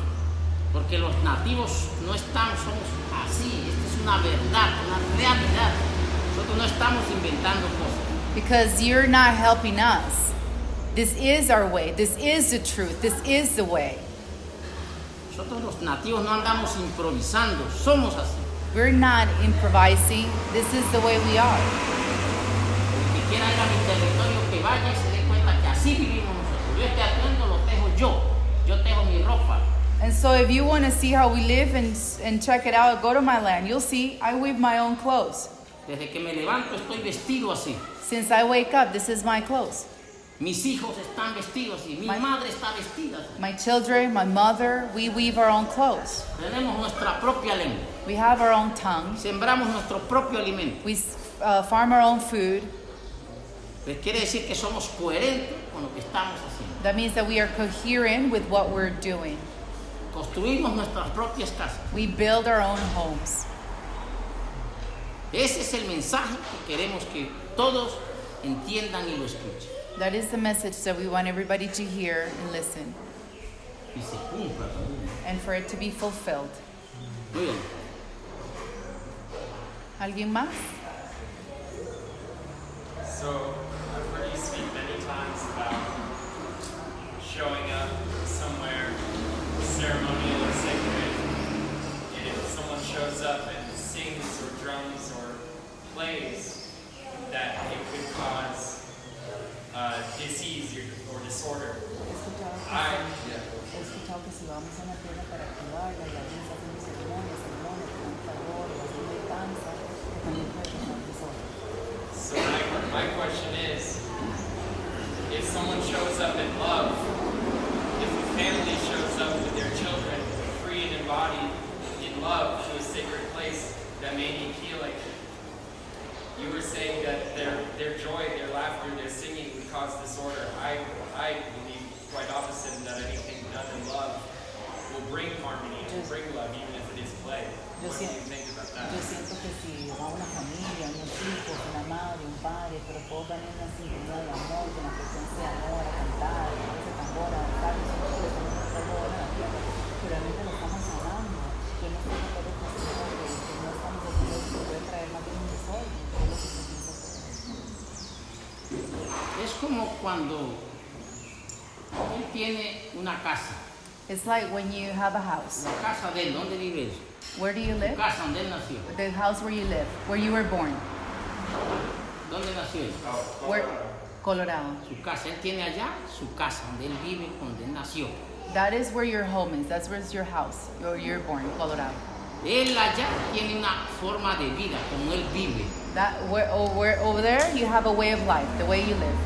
porque los nativos no están, somos así. Esta es una verdad, una realidad. Nosotros no estamos inventando cosas. Because you're not helping us. This is our way. This is the truth. This is the way. Nosotros los nativos no andamos improvisando, somos así. We're not improvising. This is the way we are. El que quiera ir a mi territorio que vaya y se dé cuenta que así vivimos nosotros. Yo este atuendo lo tejo yo, yo tejo mi ropa. And so if you want to see how we live and, and check it out, go to my land. You'll see I weave my own clothes. Desde que me levanto estoy vestido así. Since I wake up, this is my clothes. Mis hijos están vestidos así, mi My- madre está vestida. My children, my mother, we weave our own clothes. Tenemos nuestra propia lengua. We have our own tongue. Sembramos nuestro propio alimento. We uh, farm our own food. Pues quiere decir que somos coherentes con lo que estamos haciendo. That means that we are coherent with what we're doing. construimos nuestras propias casas. We build our own homes. Ese es el mensaje que queremos que todos entiendan y lo escuchen. That is the message that we want everybody to hear and listen, Y se cumpla también. and for it to be fulfilled. Muy ¿Alguien más? So, I've heard you speak many times about showing up somewhere ceremonial or sacred, and if someone shows up and sings or drums or plays, that it could cause uh, disease or, or disorder. I, yeah. He escuchado que si vamos a una tierra para activarla y alguien está haciendo ceremonias, ceremonias, con calor, o haciendo danza, que también puede causar desorden. So my, my question is, if someone shows up in love, if a family shows up with their children, free and embodied in love to a sacred place that may need healing, you were saying that their, their joy, their laughter, their singing would cause disorder. I, I believe quite opposite that anything done in love will bring harmony, will bring love, even if it is play. Yo What do you siento- think about that? Yo siento que si va una familia, unos hijos, una madre, un padre, pero todos van en una sintonía de amor, la presencia de amor, a cantar, a ese tambor, a danzar, y son todos estamos haciendo ahora en la tierra, pero realmente lo estamos hablando. Yo no estoy de acuerdo con eso, que que no estamos haciendo eso, que puede traer más bien un desorden, que es lo que se piensa hacer. Es como cuando él tiene una casa. It's like when you have a house. La casa de él, ¿dónde vive él? Where do you Su live? casa, donde él nació. The house where you live, where you were born. ¿Dónde nació él? Where? Colorado. Su casa. Él tiene allá su casa, donde él vive, donde él nació. That is where your home is. That's where your house, where you're born, Colorado. Él allá tiene una forma de vida, como él vive. That where, oh, where over there you have a way of life, the way you live.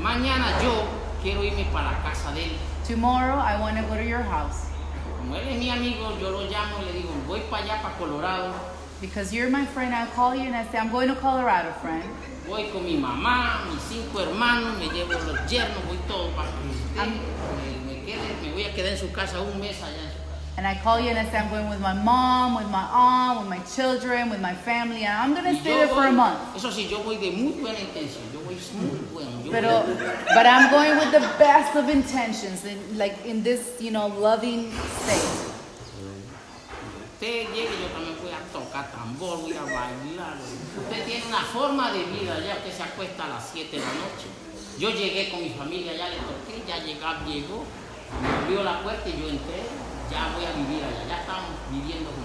Mañana yo quiero irme para la casa de él. Tomorrow I want to go to your house Como él es mi amigo, yo lo llamo y le digo, voy para allá, para Colorado. because you're my friend. I call you and I say I'm going to Colorado, friend. Voy con mi mamá, mis cinco hermanos, me llevo los yernos, voy todo para que usted me, me quede, me voy a quedar en su casa un mes allá. And I call you and I say I'm going with my mom, with my aunt, with my children, with my family, and I'm gonna Y stay there for a voy- month. Eso sí, yo voy de muy buena intención, Pero, but I'm going with the best of intentions, in, like in this, you know, loving state. Usted llegue, yo también voy a tocar tambor, voy a bailar. Usted tiene una forma de vida ya, usted se acuesta a las 7 de la noche. Yo llegué con mi familia, ya le toqué, ya llegó, llegó, me abrió la puerta y yo entré, ya voy a vivir allá, ya estamos viviendo juntos.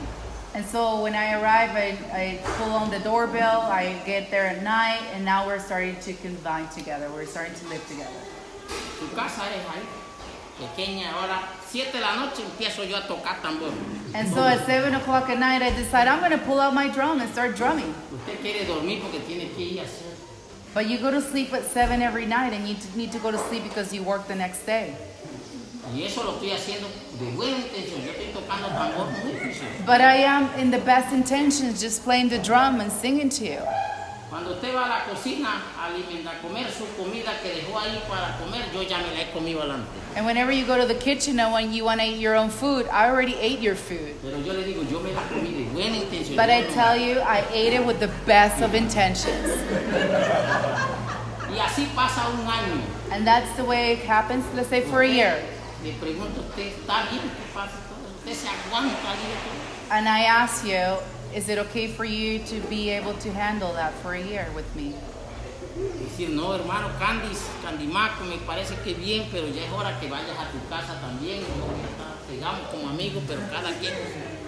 And so when I arrive, I, I pull on the doorbell, I get there at night, and now we're starting to combine together. We're starting to live together. Su casa es ahí, pequeña, ahora 7 de la noche empiezo yo a tocar tambor. And so at 7 o'clock at night, I decide I'm going to pull out my drum and start drumming. Usted quiere dormir porque tiene que ir a hacer. But you go to sleep at 7 every night, and you need to go to sleep because you work the next day. Y eso lo estoy haciendo de buena intención. Yo estoy tocando tambor muy difícil. But I am in the best intentions, just playing the drum and singing to you. Cuando usted va a la cocina a alimentar, comer su comida que dejó ahí para comer, yo ya me la he comido adelante. And whenever you go to the kitchen and when you want to eat your own food, I already ate your food. Pero yo le digo, yo me la comí de buena intención. But I tell you, I ate it with the best of intentions. Y así pasa un año. And that's the way it happens, let's say for a year. Le pregunto usted, ¿está bien que pase todo ¿Usted se aguanta ahí de todo? And I ask you, is it okay for you to be able to handle that for a year with me? Decir, no, hermano, Candy, Candimaco, me parece que bien, pero ya es hora que vayas a tu casa también. Yo voy a estar- Sigamos como amigos, pero cada quien.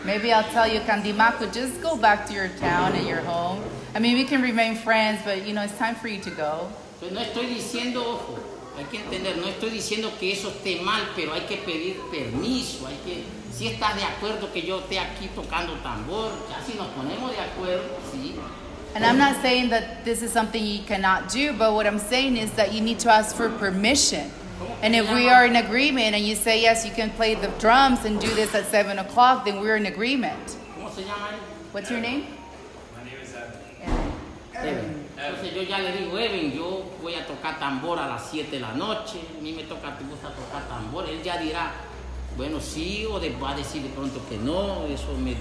Maybe I'll tell you, Candimaco, just go back to your town and your home. I mean, we can remain friends, but you know, it's time for you to go. Pues no estoy diciendo, ojo, hay que entender, no estoy diciendo que eso esté mal, pero hay que pedir permiso, hay que, si estás de acuerdo que yo esté aquí tocando tambor, ya si nos ponemos de acuerdo, sí. And I'm not saying that this is something you cannot do, but what I'm saying is that you need to ask for permission. And if we are in agreement and you say, yes, you can play the drums and do this at 7 o'clock, then we're in agreement. What's your name? My name is Evan. Eben. Entonces yo ya le digo, Eben, yo voy a tocar tambor a las 7 de la noche, a mí me toca, te gusta tocar tambor, él ya dirá, bueno, sí, o de- va a decir de pronto que no, eso me...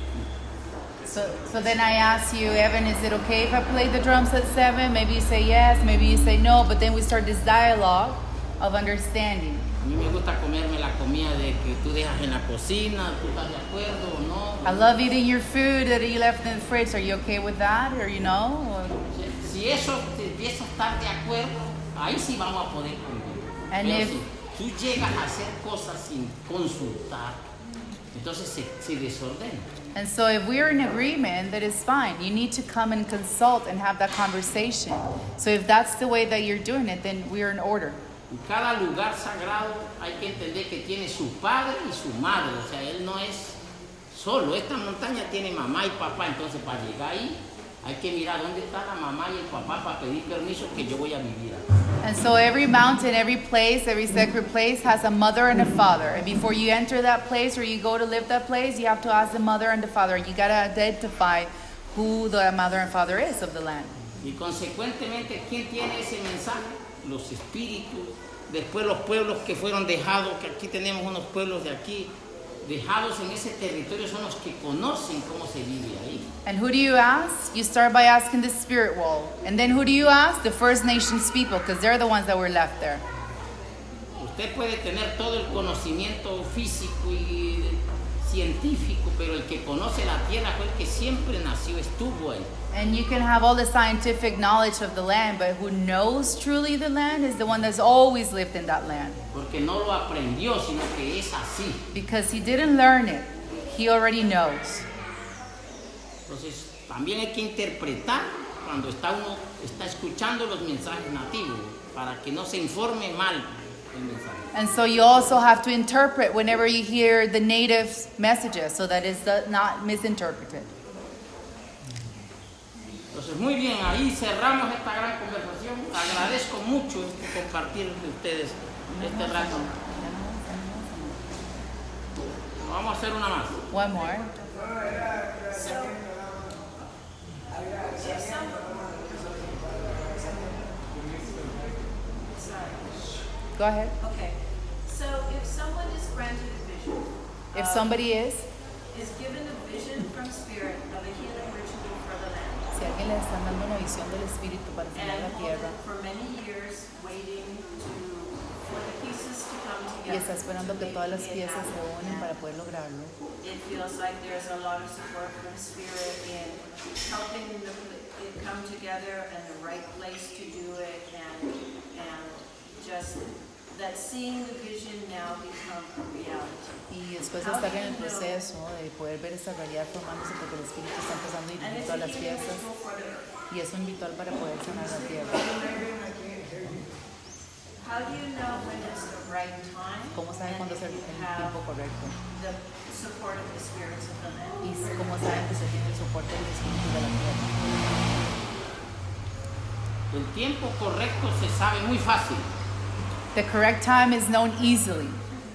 So, so then I ask you, Evan, is it okay if I play the drums at seven? Maybe you say yes, maybe you say no, but then we start this dialogue of understanding. A mí me gusta comerme la comida de que tú dejas en la cocina, tú estás de acuerdo o no. I love eating your food that you left in the fridge. Are you okay with that? Or you know? Or- Si- eso te empieza a estar de acuerdo, ahí sí vamos a poder convivir. Pero if- si tú llegas a hacer cosas sin consultar, entonces se, se desordena. And so if we're in agreement, that is fine. You need to come and consult and have that conversation. So if that's the way that you're doing it, then we're in order. Y cada lugar sagrado hay que entender que tiene su padre y su madre, o sea, él no es solo. Esta montaña tiene mamá y papá, entonces para llegar ahí hay que mirar dónde está la mamá y el papá para pedir permiso que yo voy a vivir. And so every mountain, every place, every sacred place has a mother and a father. And before you enter that place or you go to live that place, you have to ask the mother and the father. You got to identify who the mother and father is of the land. Y consecuentemente, ¿quién tiene ese mensaje? Los espíritus, después los pueblos que fueron dejados, que aquí tenemos unos pueblos de aquí, dejados en ese territorio son los que conocen cómo se vive ahí. And who do you ask? You start by asking the spirit world. And then who do you ask? The First Nations people, because they're the ones that were left there. Usted puede tener todo el conocimiento físico y científico, pero el que conoce la tierra fue el que siempre nació, estuvo ahí. And you can have all the scientific knowledge of the land, but who knows truly the land is the one that's always lived in that land. Porque no lo aprendió, sino que es así. Because he didn't learn it, he already knows. Entonces, también hay que interpretar cuando está uno está escuchando los mensajes nativos, para que no se informe mal el mensaje. And so you also have to interpret whenever you hear the native messages so that it's not misinterpreted. Entonces, muy bien, ahí cerramos esta gran conversación. Agradezco mucho este compartir de ustedes este rato. Vamos a hacer una más. One more. Go ahead. Okay, so if someone is granted a vision, If somebody is, is given a vision from spirit of a healing the land, si alguien le están dando una visión del Espíritu para sanar la and tierra for many years waiting to, for the pieces to come y together. está esperando to que make todas las it piezas se happen, unen and para poder lograrlo. It feels like there's a lot of support from spirit in helping the, it come together and the right place to do it and, and just that seeing the vision now become a reality. Y después de estar en el proceso de poder ver esa realidad formándose porque el Espíritu está empezando a And dirigir it's todas a las healing piezas ritual for the earth. y es un ritual para poder sanar la tierra. How do you know when it's the right time? ¿Cómo saben and cuándo es if el, you el have tiempo correcto? The support of the spirits of the land. Y cómo saben que se tiene el soporte del Espíritu de la tierra. El tiempo correcto se sabe muy fácil, The correct time is known easily,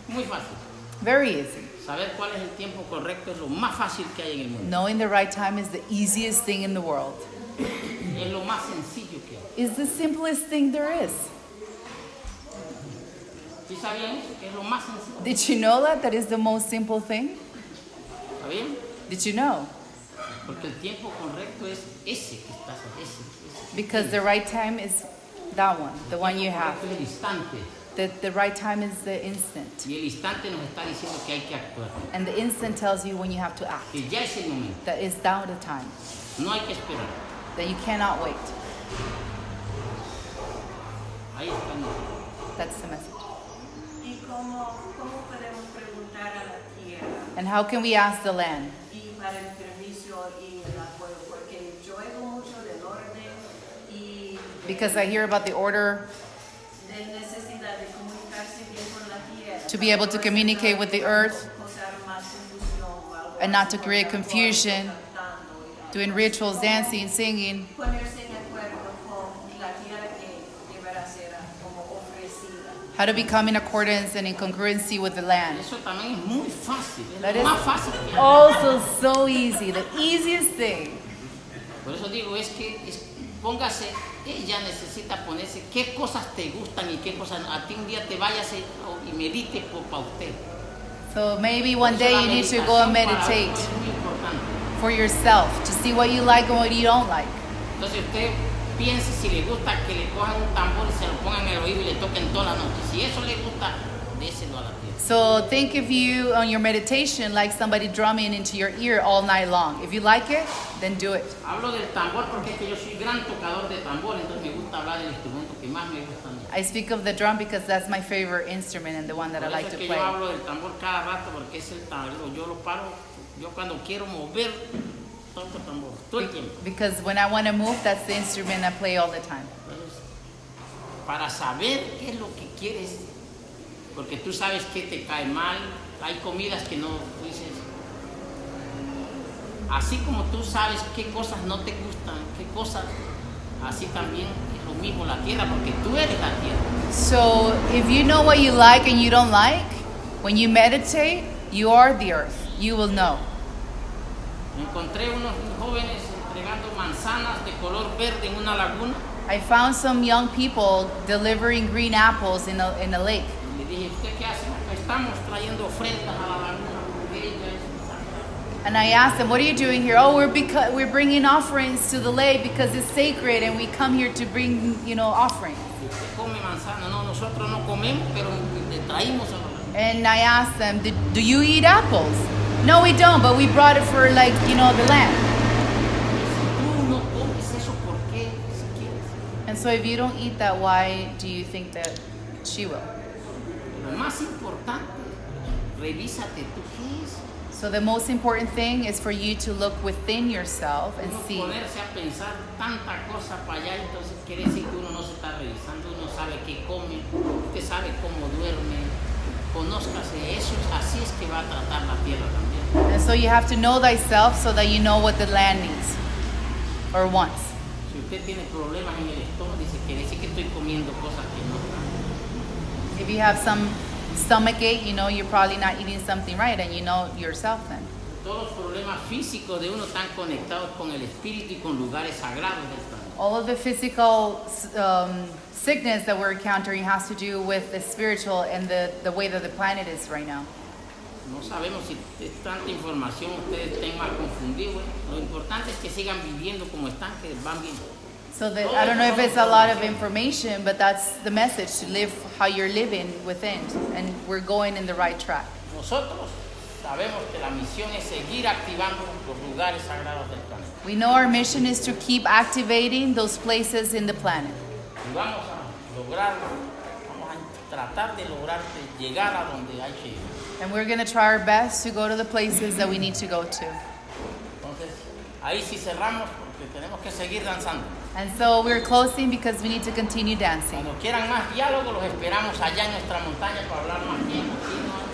muy fácil. very easy. Saber cuál es el tiempo correcto es lo más fácil que hay en el mundo. Knowing the right time is the easiest thing in the world. Es lo más sencillo que hay. Is the simplest thing there is. ¿Sí sabían eso? Que es lo más sencillo. Did you know that? That is the most simple thing? Did you know? Porque el tiempo correcto es ese que estás, ese. ese. Because the right time is that one, the one you have. Es el instante. The, the right time is the instant. Y el instante nos está diciendo que hay que actuar. And the instant tells you when you have to act. Que ya es el momento. That is now the time. No hay que esperar. That you cannot wait. Ahí está. el. That's the message. ¿Y cómo, cómo podemos preguntar a la tierra And how can we ask the land? y para el permiso y el apoyo? Porque yo oigo mucho del orden y Because I hear about the order de necesidad de comunicarse bien con la tierra. To be able to communicate with the earth Causar más confusión o algo and not to create confusion, cantando doing rituals, dancing, singing, Ponerse en acuerdo con la tierra que deberá ser como ofrecida. how to become in accordance and in congruency with the land. Eso también es muy fácil. Es That lo is más fácil que hay. also so easy, the easiest thing. Póngase, ella necesita ponerse qué cosas te gustan y qué cosas no. a ti un día te vayas y, y medite por, para usted. So maybe one day you need to go and meditate for yourself to see what you like and what you don't like. Entonces usted piense si le gusta que le cojan un tambor y se lo pongan en el oído y le toquen toda la noche. Si eso le gusta, déselo a la tierra. So think of you on your meditation like somebody drumming into your ear all night long. If you like it, then do it. Hablo del tambor porque es que yo soy gran tocador de tambor, entonces me gusta hablar del instrumento que más me gusta a mí. I speak of the drum because that's my favorite instrument and the one that I like to play. yo hablo del tambor cada rato porque es el tambor. Yo lo paro, yo cuando quiero mover, toco tambor, todo el tiempo. Because when I want to move, that's the instrument I play all the time. Para saber qué es lo que quieres, porque tú sabes que te cae mal, hay comidas que no dices. Así como tú sabes qué cosas no te gustan, qué cosas, así también es lo mismo la tierra, porque tú eres la tierra. So if you know what you like and you don't like, when you meditate, you are the earth. You will know. Encontré unos jóvenes entregando manzanas de color verde en una laguna. I found some young people delivering green apples in a, in a lake. Y le dije, ¿usted qué hace? Estamos trayendo ofrendas a la laguna porque ella es sagrada. And I asked them, "What are you doing here?" Oh, we're beca- we're bringing offerings to the lake because it's sacred, and we come here to bring, you know, offerings. Y usted come manzana. No, nosotros no comemos, pero le traímos a la laguna. And I asked them, "Do do you eat apples?" No, we don't, but we brought it for like you know the land. Si tú no comes eso, ¿por qué si quieres? And so, if you don't eat that, why do you think that she will? Más importante, revísate tú qué es. So the most important thing is for you to look within yourself and Uno see. ponerse a pensar tanta cosa para allá, entonces quiere decir que uno no se está revisando, uno sabe qué come, usted sabe cómo duerme, conózcase eso, así es que va a tratar la tierra también. And so you have to know thyself so that you know what the land needs or wants. Si usted tiene problemas en el estómago, dice, quiere decir que estoy comiendo cosas que no. If you have some stomach ache, you know you're probably not eating something right and you know yourself then. Todos los problemas físicos de uno están conectados con el espíritu y con lugares sagrados del planeta. All of the physical um, sickness that we're encountering has to do with the spiritual and the, the way that the planet is right now. No sabemos si tanta información ustedes estén más confundidos. lo importante es que sigan viviendo como están, que van bien. So that I don't know if it's a lot of information, but that's the message to live how you're living within, and we're going in the right track. Nosotros sabemos que la misión es seguir activando los lugares sagrados del planeta. We know our mission is to keep activating those places in the planet. Y vamos a lograrlo, vamos a tratar de lograr de llegar a donde hay que ir. And we're going to try our best to go to the places that we need to go to. Entonces, ahí sí cerramos porque tenemos que seguir danzando. And so we're closing because we need to continue dancing. Cuando quieran más diálogo, los esperamos allá en nuestra montaña para hablar más tiempo.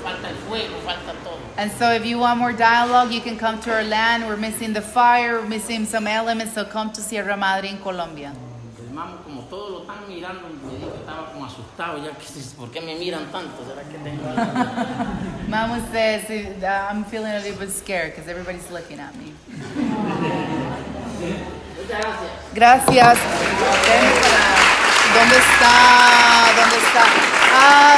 Falta el fuego, falta todo. And so if you want more dialogue, you can come to our land. We're missing the fire, we're missing some elements, so come to Sierra Madre in Colombia. El como todos lo están mirando, me dijo que estaba como asustado, ya que ¿por qué me miran tanto? ¿Será que tengo algo? Mama says, I'm feeling a little bit scared because everybody's looking at me. Gracias. Gracias. ¿Dónde está? ¿Dónde está? Ah,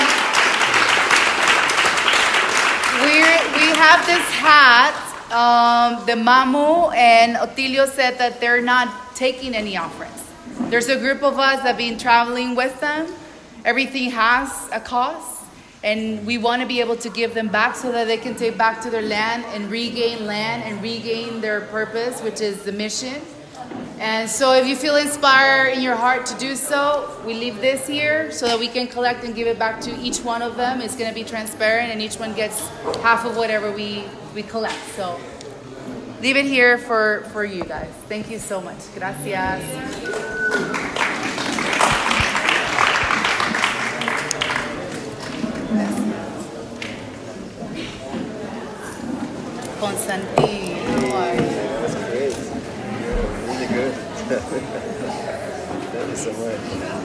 we're, we have this hat. Um, the Mamo and Otilio said that they're not taking any offerings. There's a group of us that have been traveling with them. Everything has a cost. And we want to be able to give them back so that they can take back to their land and regain land and regain their purpose, which is the mission. And so, if you feel inspired in your heart to do so, we leave this here so that we can collect and give it back to each one of them. It's going to be transparent, and each one gets half of whatever we, we collect. So, leave it here for, for you guys. Thank you so much. Gracias. Constantine, how are you? That's great. Really good. Thank you so much.